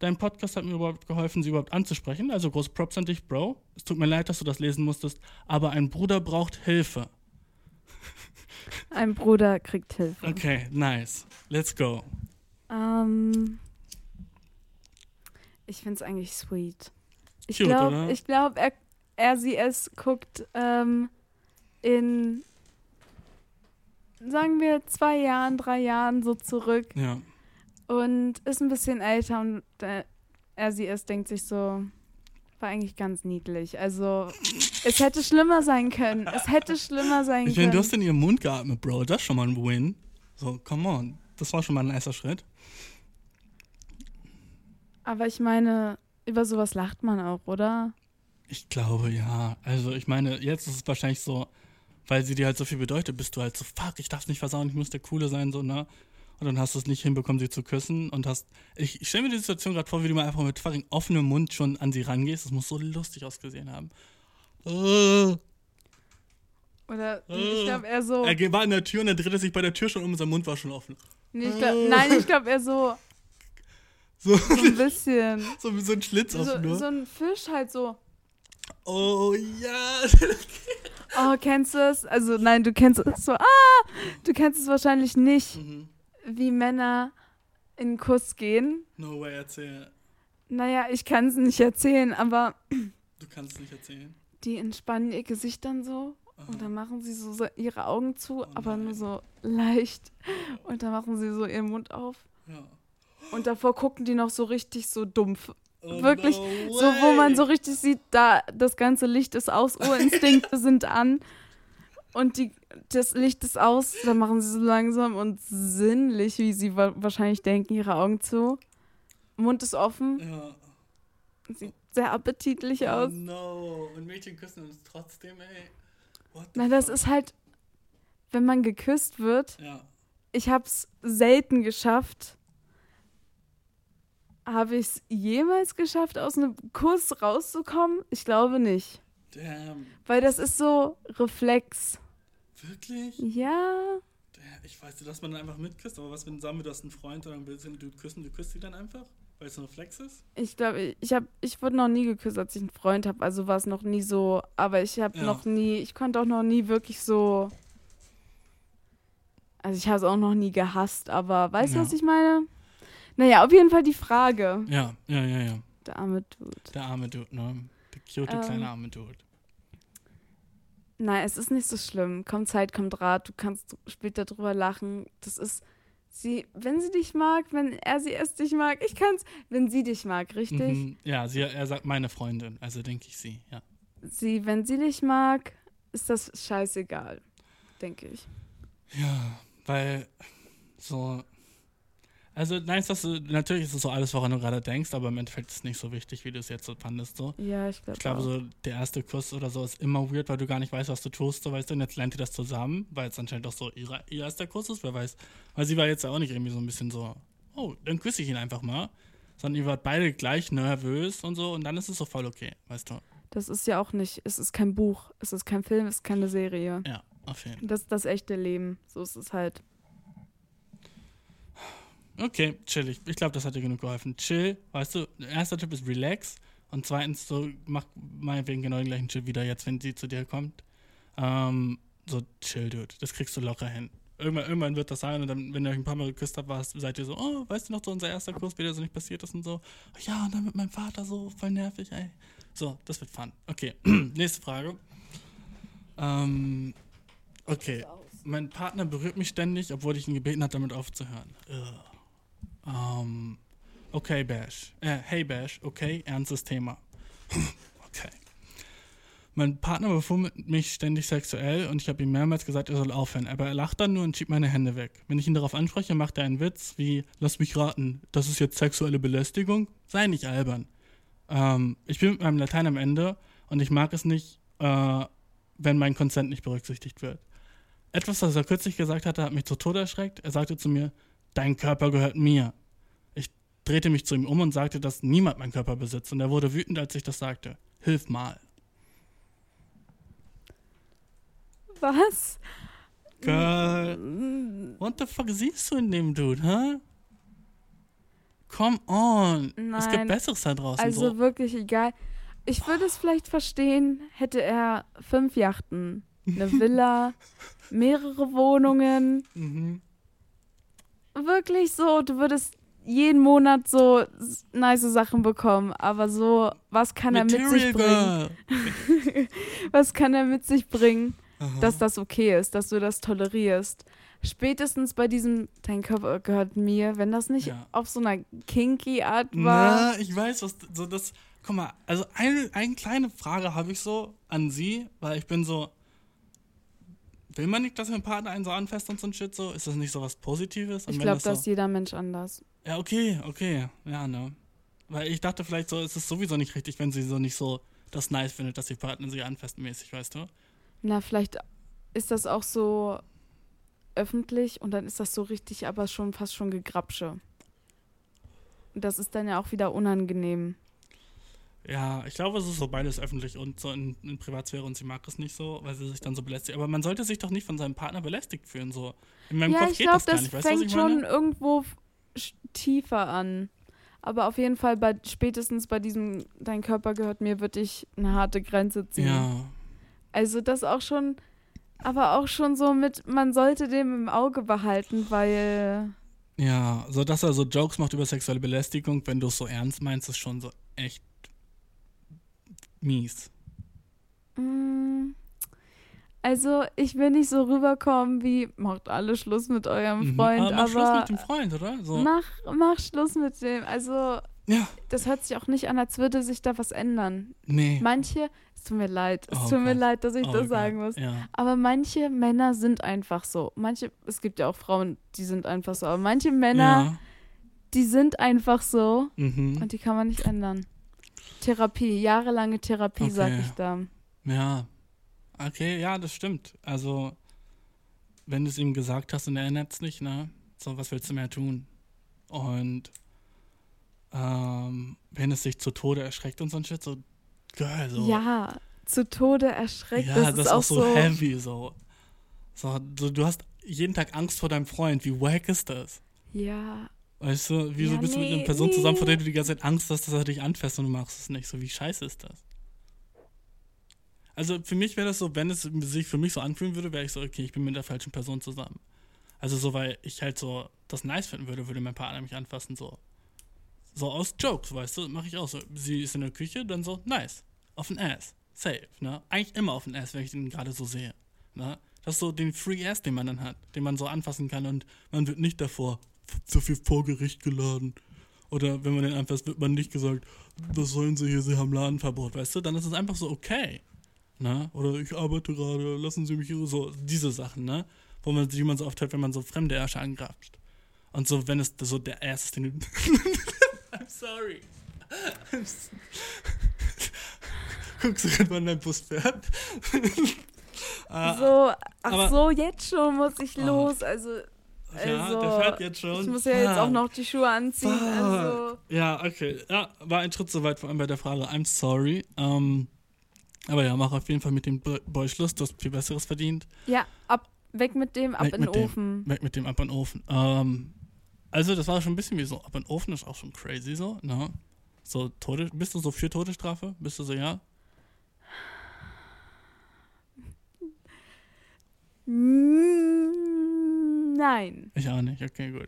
Dein Podcast hat mir überhaupt geholfen, sie überhaupt anzusprechen. Also groß Props an dich, Bro. Es tut mir leid, dass du das lesen musstest, aber ein Bruder braucht Hilfe. Ein Bruder kriegt Hilfe. Okay, nice. Let's go. Ähm, ich finde es eigentlich sweet. Ich glaube, ich glaub, er, er sie es guckt ähm, in, sagen wir, zwei Jahren, drei Jahren so zurück Ja. und ist ein bisschen älter und äh, er sie es denkt sich so, war eigentlich ganz niedlich. Also, es hätte schlimmer sein können. Es hätte schlimmer sein Ich können. meine, du hast in ihren Mund geatmet, Bro. Das ist schon mal ein Win. So, come on. Das war schon mal ein erster Schritt. Aber ich meine, über sowas lacht man auch, oder? Ich glaube, ja. Also, ich meine, jetzt ist es wahrscheinlich so, weil sie dir halt so viel bedeutet, bist du halt so, fuck, ich darf es nicht versauen, ich muss der Coole sein, so, ne? Und dann hast du es nicht hinbekommen, sie zu küssen und hast. Ich, ich stelle mir die Situation gerade vor, wie du mal einfach mit fucking offenem Mund schon an sie rangehst. Das muss so lustig ausgesehen haben. Äh, Oder Äh. ich glaube eher so. Er war in der Tür und er drehte sich bei der Tür schon um und sein Mund war schon offen. Nee, ich glaub, nein, ich glaube eher so, So, so ein bisschen. so wie so ein Schlitz So, offen nur. so ein Fisch halt so. Oh ja. Oh, kennst du es? Also nein, du kennst es so. Ah! Du kennst es wahrscheinlich nicht, Mhm. wie Männer in einen Kuss gehen. no way, erzähl. Naja, ich kann es nicht erzählen, aber Du kannst es nicht erzählen. die entspannen ihr Gesicht dann so und dann machen sie so, so ihre Augen zu, Oh aber nur so leicht. Und dann machen sie so ihren Mund auf. Ja. Und davor gucken die noch so richtig so dumpf. Oh, Wirklich, no So, wo man so richtig sieht, da das ganze Licht ist aus, Urinstinkte sind an und die, das Licht ist aus, dann machen sie so langsam und sinnlich, wie sie wa wahrscheinlich denken, ihre Augen zu. Mund ist offen, Ja. sieht sehr appetitlich Oh aus. no. Und Mädchen küssen uns trotzdem, ey. What Na, das ist halt, wenn man geküsst wird, Ja. ich hab's selten geschafft. Habe ich es jemals geschafft, aus einem Kuss rauszukommen? Ich glaube nicht. Damn. Weil das ist so Reflex. Wirklich? Ja. Ich weiß, dass man dann einfach mitküsst, aber was, wenn sagen wir, du hast einen Freund und dann willst du küssen, du küsst sie dann einfach? Weil es ein Reflex ist? Ich glaube, ich habe, ich wurde noch nie geküsst, als ich einen Freund habe. Also war es noch nie so. Aber ich habe Ja. noch nie, ich konnte auch noch nie wirklich so. Also ich habe es auch noch nie gehasst, aber weißt du, Ja. was ich meine? Naja, auf jeden Fall die Frage. Ja, ja, ja, ja. Der arme Dude. Der arme Dude, ne? Der cute Ähm. kleine arme Dude. Nein, es ist nicht so schlimm. Kommt Zeit, kommt Rat. Du kannst später drüber lachen. Das ist. Sie, wenn sie dich mag, wenn er sie es dich mag, ich kann's, wenn sie dich mag, richtig? Mhm. Ja, sie, er sagt meine Freundin, also denke ich sie, ja. Sie, wenn sie dich mag, ist das scheißegal, denke ich. Ja, weil so. Also, dass du. Natürlich ist es so alles, woran du gerade denkst, aber im Endeffekt ist es nicht so wichtig, wie du es jetzt so fandest. So. Ja, ich glaube. Ich glaube, so der erste Kuss oder so ist immer weird, weil du gar nicht weißt, was du tust, so weißt du, und jetzt lernt ihr das zusammen, weil es anscheinend auch so ihre, ihr erster Kuss ist, wer weiß. Weil sie war jetzt ja auch nicht irgendwie so ein bisschen so, oh, dann küsse ich ihn einfach mal. Sondern ihr wart beide gleich nervös und so und dann ist es so voll okay, weißt du. Das ist ja auch nicht, es ist kein Buch, es ist kein Film, es ist keine Serie. Ja, auf jeden Fall. Das ist das echte Leben. So ist es halt. Okay, chillig. Ich glaube, das hat dir genug geholfen. Chill, weißt du, der erste Tipp ist relax und zweitens so, mach meinetwegen genau den gleichen Chill wieder jetzt, wenn sie zu dir kommt. Ähm, so chill, dude. Das kriegst du locker hin. Irgendwann, irgendwann wird das sein und dann, wenn ihr euch ein paar Mal geküsst habt, warst, seid ihr so, oh, weißt du noch, so unser erster Kurs, wie der so nicht passiert ist und so. Ja, und dann mit meinem Vater so, voll nervig, ey. So, das wird fun. Okay, nächste Frage. Ähm, okay. Mein Partner berührt mich ständig, obwohl ich ihn gebeten habe, damit aufzuhören. Ugh. Ähm, okay, Bash. Äh, hey, Bash. Okay, ernstes Thema. okay. Mein Partner befummelt mich ständig sexuell und ich habe ihm mehrmals gesagt, er soll aufhören. Aber er lacht dann nur und schiebt meine Hände weg. Wenn ich ihn darauf anspreche, macht er einen Witz wie, lass mich raten, das ist jetzt sexuelle Belästigung? Sei nicht albern. Ähm, ich bin mit meinem Latein am Ende und ich mag es nicht, äh, wenn mein Konsent nicht berücksichtigt wird. Etwas, was er kürzlich gesagt hatte, hat mich zu Tode erschreckt. Er sagte zu mir, dein Körper gehört mir. Ich drehte mich zu ihm um und sagte, dass niemand meinen Körper besitzt. Und er wurde wütend, als ich das sagte. Hilf mal. Was? Girl, what the fuck siehst du in dem Dude, hä? Come on. Es gibt Nein. Besseres da draußen. Also so. wirklich egal. Ich würde es vielleicht verstehen, hätte er fünf Yachten, eine Villa, mehrere Wohnungen. Mhm. Wirklich so, du würdest jeden Monat so nice Sachen bekommen. Aber so, was kann er mit sich bringen? Was kann er mit sich bringen, Aha. dass das okay ist, dass du das tolerierst? Spätestens bei diesem, dein Körper gehört mir, wenn das nicht Ja. auf so einer kinky Art war. Na, ich weiß, was so das guck mal, also eine, eine kleine Frage habe ich so an sie, weil ich bin so, will man nicht, dass ein Partner einen so anfasst und so ein Shit so? Ist das nicht so was Positives? Und Ich glaube, das dass so, jeder Mensch anders. Ja, okay, okay, ja, ne. Weil ich dachte vielleicht so, es ist sowieso nicht richtig, wenn sie so nicht so das nice findet, dass die Partner sie anfasst mäßig, weißt du? Na, vielleicht ist das auch so öffentlich und dann ist das so richtig, aber schon fast schon Gegrapsche. Und Das ist dann ja auch wieder unangenehm. Ja, ich glaube, es ist so beides öffentlich und so in, in Privatsphäre und sie mag es nicht so, weil sie sich dann so belästigt. Aber man sollte sich doch nicht von seinem Partner belästigt fühlen, so. In meinem ja, Kopf ich geht glaube, das gar nicht, weißt du, was fängt ich meine? schon irgendwo tiefer an. Aber auf jeden Fall bei spätestens bei diesem Dein Körper gehört mir, würde ich eine harte Grenze ziehen. Ja, Also das auch schon, aber auch schon so mit, man sollte dem im Auge behalten, weil ja, so dass er so Jokes macht über sexuelle Belästigung, wenn du es so ernst meinst, ist schon so echt mies. Mm, Also, ich will nicht so rüberkommen wie, macht alle Schluss mit eurem Mhm. Freund, aber mach Schluss mit dem Freund, oder? So. mach, mach Schluss mit dem. Also, Ja, das hört sich auch nicht an, als würde sich da was ändern. nee. Manche, es tut mir leid, es Oh tut mir Gott. leid, dass ich Oh das Gott, sagen muss. Ja. Aber manche Männer sind einfach so. Manche, es gibt ja auch Frauen, die sind einfach so. Aber manche Männer, die sind einfach so Ja. Mhm. und die kann man nicht ändern. Therapie, jahrelange Therapie, sag Okay. ich da. Ja. Okay, ja, das stimmt. Also, wenn du es ihm gesagt hast und er erinnert es nicht, ne? So, was willst du mehr tun? Und ähm, wenn es sich zu Tode erschreckt und so ein Shit, so geil, so. Ja, zu Tode erschreckt. ja, das, ist auch so. heavy, so. So, so. Du hast jeden Tag Angst vor deinem Freund. Wie wack ist das? Ja, Weißt du, wieso Ja, bist du mit nee, einer Person nee. zusammen, vor der du die ganze Zeit Angst hast, dass er dich anfasst und du machst es nicht? So, wie scheiße ist das? Also für mich wäre das so, wenn es sich für mich so anfühlen würde, wäre ich so, okay, ich bin mit der falschen Person zusammen. Also so, weil ich halt so das nice finden würde, würde mein Partner mich anfassen, so. So aus Jokes, weißt du, mache ich auch so. Sie ist in der Küche, dann so, nice. Auf den Ass. Safe, ne? Eigentlich immer auf den Ass, wenn ich den gerade so sehe. Ne? Das ist so den Free Ass, den man dann hat, den man so anfassen kann und man wird nicht davor zu viel vor Gericht geladen. Oder wenn man den anfasst, wird man nicht gesagt, was sollen sie hier, sie haben Ladenverbot, weißt du? Dann ist es einfach so, okay. Ne? Oder ich arbeite gerade, lassen Sie mich hier so, diese Sachen, ne? Wo man, die man so oft hört, wenn man so fremde Ärsche angrapscht. Und so, wenn es so der du. I'm sorry. I'm s- Guckst du gerade, wann dein Bus fährt? Ah, so, ach aber- so, jetzt schon muss ich Ah. los. Also, ja, also, der fährt jetzt schon. ich muss ja jetzt auch noch die Schuhe anziehen. Also. Ja, okay. Ja, war ein Schritt zu weit, vor allem bei der Frage. I'm sorry. Ähm, aber ja, mach auf jeden Fall mit dem Bo- Boy Schluss, du hast viel Besseres verdient. ja, ab, weg mit dem, ab Weg in den dem. Ofen. Weg mit dem ab in den Ofen. Ähm, also, das war schon ein bisschen wie so, ab in den Ofen ist auch schon crazy so, ne? So, Tode, bist du so für Todesstrafe? Bist du so, ja? Nein. Ich auch nicht, okay, gut.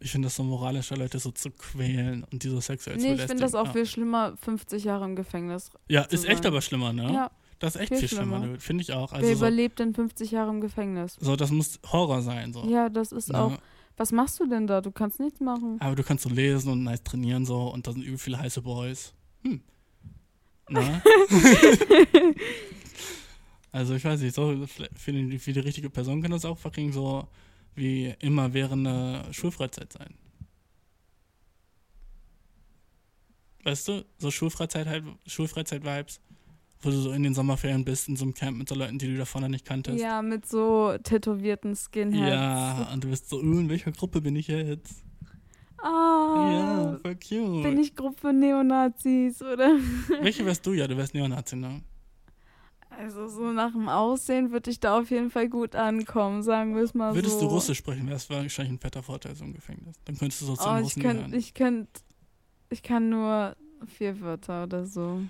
Ich finde das so moralischer, Leute so zu quälen und die so sexuell zu Nee, ich finde das auch ja. viel schlimmer, 50 Jahre im Gefängnis. Ja, ist echt sein. aber schlimmer, ne? Ja, Das ist echt viel viel schlimmer, schlimmer. dude. finde ich auch. wer Also so, überlebt denn 50 Jahre im Gefängnis? so, das muss Horror sein, so. Ja, das ist Ne? auch. Was machst du denn da? Du kannst nichts machen. Aber du kannst so lesen und nice trainieren so und da sind übel viele heiße Boys. Hm. Na? also ich weiß nicht, so für die, für die richtige Person kann das auch fucking so wie immer währende Schulfreizeit sein. Weißt du, so Schulfreizeit halt, Schulfreizeit-Vibes, wo du so in den Sommerferien bist, in so einem Camp mit so Leuten, die du davor noch nicht kanntest. Ja, mit so tätowierten Skinheads. Ja, und du bist so, "Uh, in welcher Gruppe bin ich jetzt? Ah, Ja, voll cute. bin ich Gruppe Neonazis, oder? Welche wärst du? Ja, du wärst Neonazi, ne? Also so nach dem Aussehen würde ich da auf jeden Fall gut ankommen, sagen wir es mal Würdest so. du Russisch sprechen, wäre es wahrscheinlich ein fetter Vorteil so im Gefängnis. Dann könntest du so zu Oh, ich Russen könnte, gehören. ich könnte, ich kann nur vier Wörter oder so.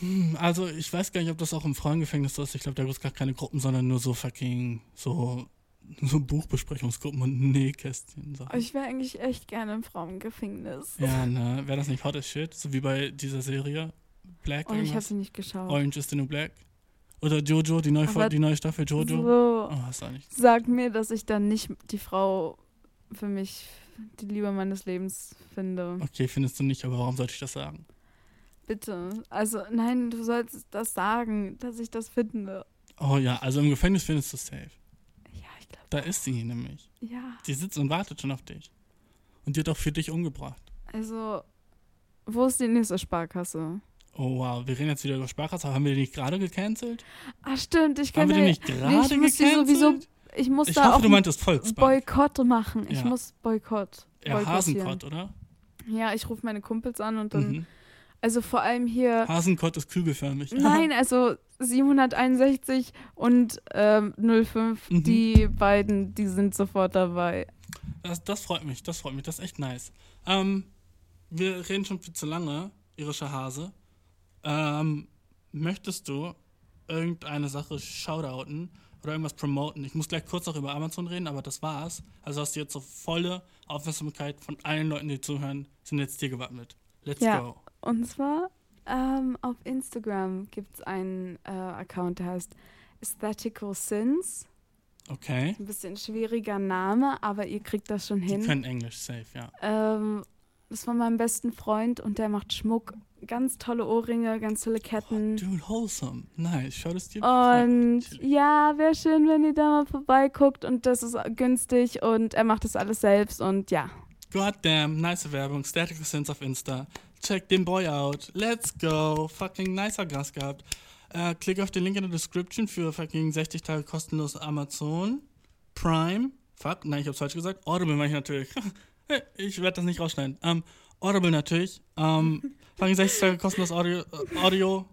Hm, also ich weiß gar nicht, ob das auch im Frauengefängnis so ist. Ich glaube, da gibt es gar keine Gruppen, sondern nur so fucking so, so Buchbesprechungsgruppen und Nähkästchen. So. Aber ich wäre eigentlich echt gerne im Frauengefängnis. Ja, ne? Wäre das nicht hot as shit? So wie bei dieser Serie Black Oh, ich habe sie nicht geschaut. Orange is the New Black? Oder Jojo, die neue, Aber die neue Staffel Jojo? So, Oh, auch nicht. sag mir, dass ich dann nicht die Frau für mich, die Liebe meines Lebens finde. Okay, findest du nicht, aber warum sollte ich das sagen? bitte. Also, nein, du sollst das sagen, dass ich das finde. Oh ja, also im Gefängnis findest du safe. Ja, ich glaube. Da ist sie nämlich. Ja. Die sitzt und wartet schon auf dich. Und die hat auch für dich umgebracht. Also, wo ist die nächste Sparkasse? Oh wow, wir reden jetzt wieder über Sparkasse. Haben wir die nicht gerade gecancelt? Ah, stimmt, ich kann Haben wir die nicht nee, gerade ich muss die sowieso, gecancelt? ich muss Ich da hoffe, auch du meintest Volksbank. Boykott machen. Ich Ja. muss Boykott. Ja. Hasenkott, oder? Ja, ich rufe meine Kumpels an und dann, Mhm. also vor allem hier, Hasenkott ist kügelförmig. nein, also 761 und ähm, 05, Mhm. die beiden, die sind sofort dabei. Das, das freut mich, das freut mich, das ist echt nice. Ähm, wir reden schon viel zu lange, irischer Hase. Ähm, möchtest du irgendeine Sache shoutouten oder irgendwas promoten? Ich muss gleich kurz noch über Amazon reden, aber das war's. Also hast du jetzt so volle Aufmerksamkeit von allen Leuten, die zuhören, sind jetzt dir gewappnet. Let's Ja. go. Und zwar ähm, auf Instagram gibt es einen äh, Account, der heißt Aesthetical Sins. Okay. Ein bisschen schwieriger Name, aber ihr kriegt das schon Die hin. können Englisch safe, ja. Ähm, das war mein besten Freund und der macht Schmuck. Ganz tolle Ohrringe, ganz tolle Ketten. Dude, wholesome. Nice. Schau das dir Und ja, wäre schön, wenn ihr da mal vorbeiguckt und das ist günstig und er macht das alles selbst und ja. Goddamn, nice Werbung. Static Sense auf Insta. Check den Boy out. Let's go. Fucking nicer Gast gehabt. Äh, klick auf den Link in der Description für fucking 60 Tage kostenlos Amazon Prime. Fuck, nein, ich hab's falsch gesagt. Audible meine ich natürlich. ich werde das nicht rausschneiden. Ähm, Audible natürlich. Ähm, fucking 60 Tage kostenlos Audio. Äh, Audio.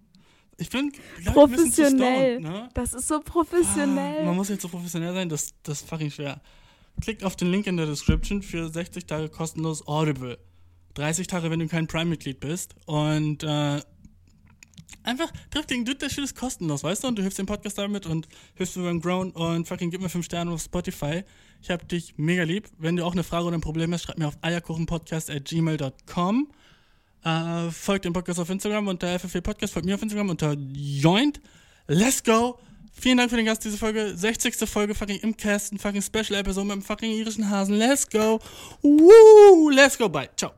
Ich bin glaub ich, Professionell. stoned, ne? Das ist so Ah, Man professionell. muss jetzt so professionell sein, das, das ist fucking schwer. Klickt auf den Link in der Description für 60 Tage kostenlos Audible. 30 Tage, wenn du kein Prime-Mitglied bist. Und äh, einfach trifft den Dude, der Shit ist kostenlos, weißt du? Und du hilfst dem Podcast damit und hilfst mir beim Grown und fucking gib mir 5 Sterne auf Spotify. Ich hab dich mega lieb. Wenn du auch eine Frage oder ein Problem hast, schreib mir auf eierkuchenpodcast.gmail.com. Äh, folgt dem Podcast auf Instagram unter FFW Podcast, folgt mir auf Instagram unter Joint. Let's go! Vielen Dank für den Gast diese Folge. 60. Folge fucking im Cast, ein fucking Special Episode mit dem fucking irischen Hasen. Let's go! Woo! Let's go! Bye. Ciao.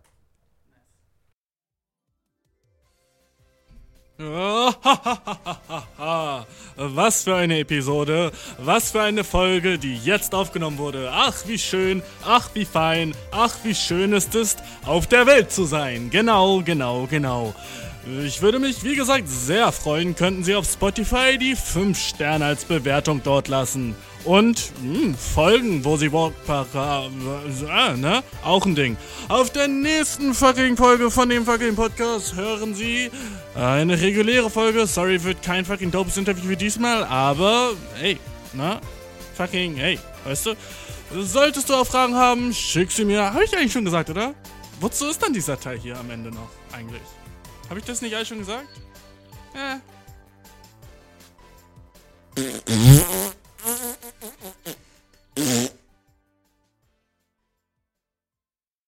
Was für eine Episode, was für eine Folge, die jetzt aufgenommen wurde. Ach, wie schön, ach, wie fein, ach, wie schön ist es, auf der Welt zu sein. Genau, genau, genau. Ich würde mich, wie gesagt, sehr freuen, könnten Sie auf Spotify die 5 Sterne als Bewertung dort lassen. Und mh, folgen, wo Sie Walkpark äh, ne? Auch ein Ding. Auf der nächsten fucking Folge von dem fucking Podcast hören Sie eine reguläre Folge. Sorry, wird kein fucking dopes Interview wie diesmal, aber hey, na? Fucking, hey, weißt du? Solltest du auch Fragen haben, schick sie mir. Habe ich eigentlich schon gesagt, oder? Wozu ist dann dieser Teil hier am Ende noch eigentlich? Habe ich das nicht alles schon gesagt? Ja. Mm-hmm.